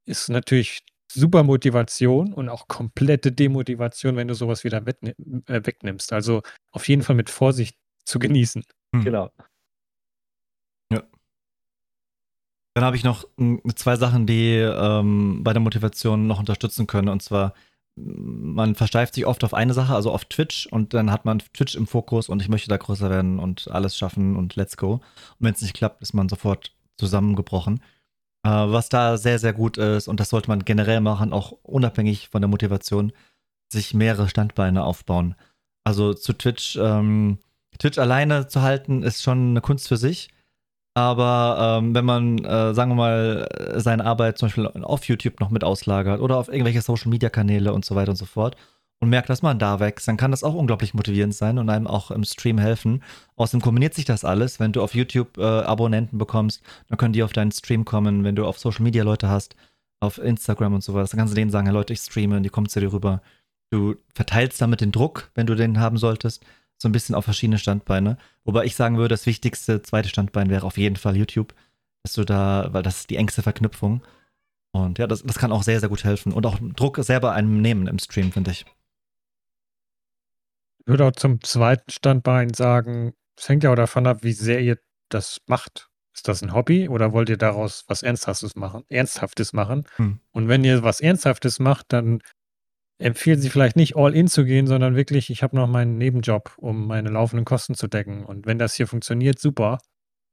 ist natürlich super Motivation und auch komplette Demotivation, wenn du sowas wieder äh, wegnimmst. Also auf jeden Fall mit Vorsicht zu genießen.
Hm. Genau.
Dann habe ich noch zwei Sachen, die ähm, bei der Motivation noch unterstützen können. Und zwar, man versteift sich oft auf eine Sache, also auf Twitch, und dann hat man Twitch im Fokus und ich möchte da größer werden und alles schaffen und let's go. Und wenn es nicht klappt, ist man sofort zusammengebrochen. Äh, was da sehr, sehr gut ist, und das sollte man generell machen, auch unabhängig von der Motivation, sich mehrere Standbeine aufbauen. Also zu Twitch, ähm, Twitch alleine zu halten, ist schon eine Kunst für sich. Aber ähm, wenn man, äh, sagen wir mal, seine Arbeit zum Beispiel auf YouTube noch mit auslagert oder auf irgendwelche Social Media Kanäle und so weiter und so fort und merkt, dass man da wächst, dann kann das auch unglaublich motivierend sein und einem auch im Stream helfen. Außerdem kombiniert sich das alles. Wenn du auf YouTube äh, Abonnenten bekommst, dann können die auf deinen Stream kommen. Wenn du auf Social Media Leute hast, auf Instagram und sowas, dann kannst du denen sagen, hey Leute, ich streame und die kommen zu dir rüber. Du verteilst damit den Druck, wenn du den haben solltest so ein bisschen auf verschiedene Standbeine. Wobei ich sagen würde, das wichtigste zweite Standbein wäre auf jeden Fall YouTube. Dass du da, weil das ist die engste Verknüpfung. Und ja, das, das kann auch sehr, sehr gut helfen. Und auch Druck selber einem nehmen im Stream, finde ich.
Ich würde auch zum zweiten Standbein sagen, es hängt ja auch davon ab, wie sehr ihr das macht. Ist das ein Hobby oder wollt ihr daraus was Ernsthaftes machen? Ernsthaftes machen? Hm. Und wenn ihr was Ernsthaftes macht, dann empfehlen Sie vielleicht nicht all in zu gehen, sondern wirklich, ich habe noch meinen Nebenjob, um meine laufenden Kosten zu decken. Und wenn das hier funktioniert, super,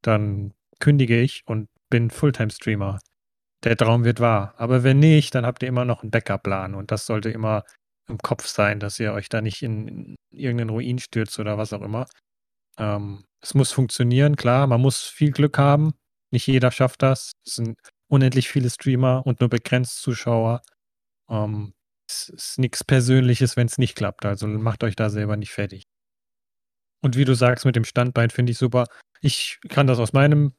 dann kündige ich und bin Fulltime-Streamer. Der Traum wird wahr. Aber wenn nicht, dann habt ihr immer noch einen Backup-Plan. Und das sollte immer im Kopf sein, dass ihr euch da nicht in, in irgendeinen Ruin stürzt oder was auch immer. Ähm, es muss funktionieren, klar, man muss viel Glück haben. Nicht jeder schafft das. Es sind unendlich viele Streamer und nur begrenzt Zuschauer. Ähm, es ist nichts Persönliches, wenn es nicht klappt. Also macht euch da selber nicht fertig. Und wie du sagst, mit dem Standbein finde ich super. Ich kann das aus meinem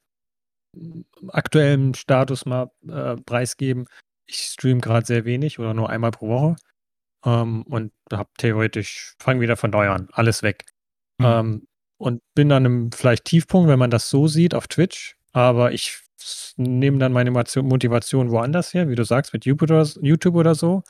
aktuellen Status mal äh, preisgeben. Ich streame gerade sehr wenig oder nur einmal pro Woche. Ähm, und habe theoretisch, fange wieder von neu an, alles weg. Mhm. Ähm, und bin an einem vielleicht Tiefpunkt, wenn man das so sieht auf Twitch. Aber ich nehme dann meine Motivation woanders her, wie du sagst, mit YouTube oder so.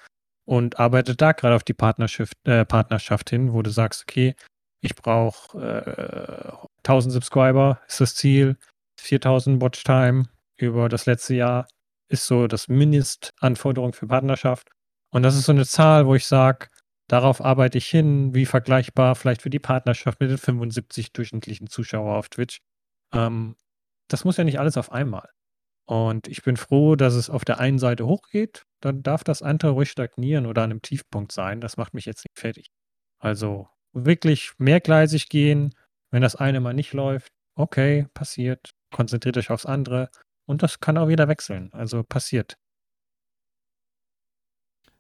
Und arbeite da gerade auf die Partnerschaft, äh, Partnerschaft hin, wo du sagst, okay, ich brauche äh, 1000 Subscriber, ist das Ziel. 4000 Watchtime über das letzte Jahr ist so das Mindestanforderung für Partnerschaft. Und das ist so eine Zahl, wo ich sage, darauf arbeite ich hin, wie vergleichbar vielleicht für die Partnerschaft mit den 75 durchschnittlichen Zuschauern auf Twitch. Ähm, das muss ja nicht alles auf einmal. Und ich bin froh, dass es auf der einen Seite hochgeht. Dann darf das andere ruhig stagnieren oder an einem Tiefpunkt sein. Das macht mich jetzt nicht fertig. Also wirklich mehrgleisig gehen. Wenn das eine mal nicht läuft, okay, passiert. Konzentriert euch aufs andere. Und das kann auch wieder wechseln. Also passiert.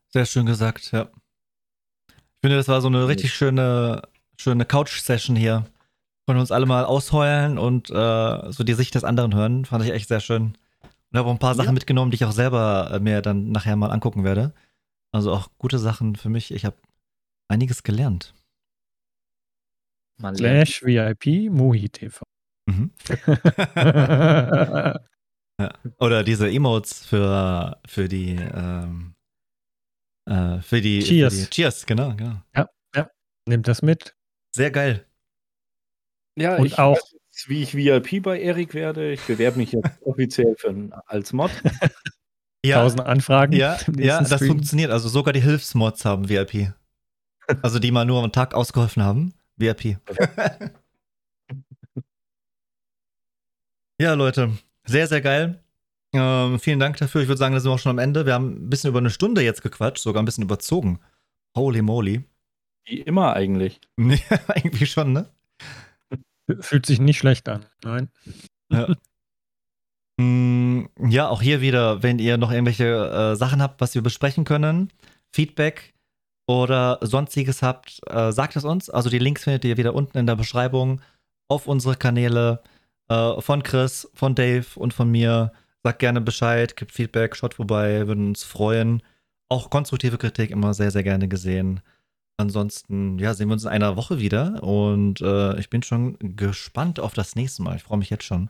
Sehr schön gesagt, ja. Ich finde, das war so eine richtig schöne, schöne Couch-Session hier. Von uns alle mal ausheulen und äh, so die Sicht des anderen hören. Fand ich echt sehr schön. Und habe auch ein paar Sachen ja. mitgenommen, die ich auch selber äh, mir dann nachher mal angucken werde. Also auch gute Sachen für mich. Ich habe einiges gelernt.
Slash VIP Mohi TV. Mhm.
ja. Oder diese Emotes für, für die ähm, äh, für die
Cheers.
Für die Cheers, genau, genau.
Ja, ja. Nehmt das mit.
Sehr geil.
Ja, Und ich auch. Weiß jetzt, wie ich VIP bei Erik werde. Ich bewerbe mich jetzt offiziell für als Mod.
Ja, Tausend Anfragen.
Ja, ja das funktioniert. Also sogar die Hilfsmods haben VIP. Also die mal nur am Tag ausgeholfen haben. VIP. ja, Leute. Sehr, sehr geil. Ähm, vielen Dank dafür. Ich würde sagen, da sind wir auch schon am Ende. Wir haben ein bisschen über eine Stunde jetzt gequatscht, sogar ein bisschen überzogen. Holy moly.
Wie immer eigentlich.
Ja, irgendwie schon, ne?
Fühlt sich nicht schlecht an. Nein.
Ja. Mm, ja, auch hier wieder, wenn ihr noch irgendwelche äh, Sachen habt, was wir besprechen können, Feedback oder sonstiges habt, äh, sagt es uns. Also die Links findet ihr wieder unten in der Beschreibung auf unsere Kanäle äh, von Chris, von Dave und von mir. Sagt gerne Bescheid, gibt Feedback, schaut vorbei, würden uns freuen. Auch konstruktive Kritik immer sehr, sehr gerne gesehen. Ansonsten, ja, sehen wir uns in einer Woche wieder und äh, ich bin schon gespannt auf das nächste Mal. Ich freue mich jetzt schon.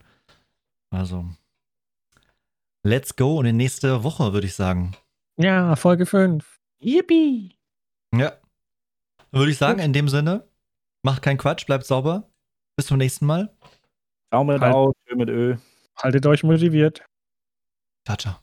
Also, let's go in die nächste Woche, würde ich sagen.
Ja, Folge 5.
Yippie!
Ja. Würde ich sagen, in dem Sinne, macht keinen Quatsch, bleibt sauber. Bis zum nächsten Mal.
Daumen halt. aus, Ö mit Ö.
Haltet euch motiviert.
Ciao, ciao.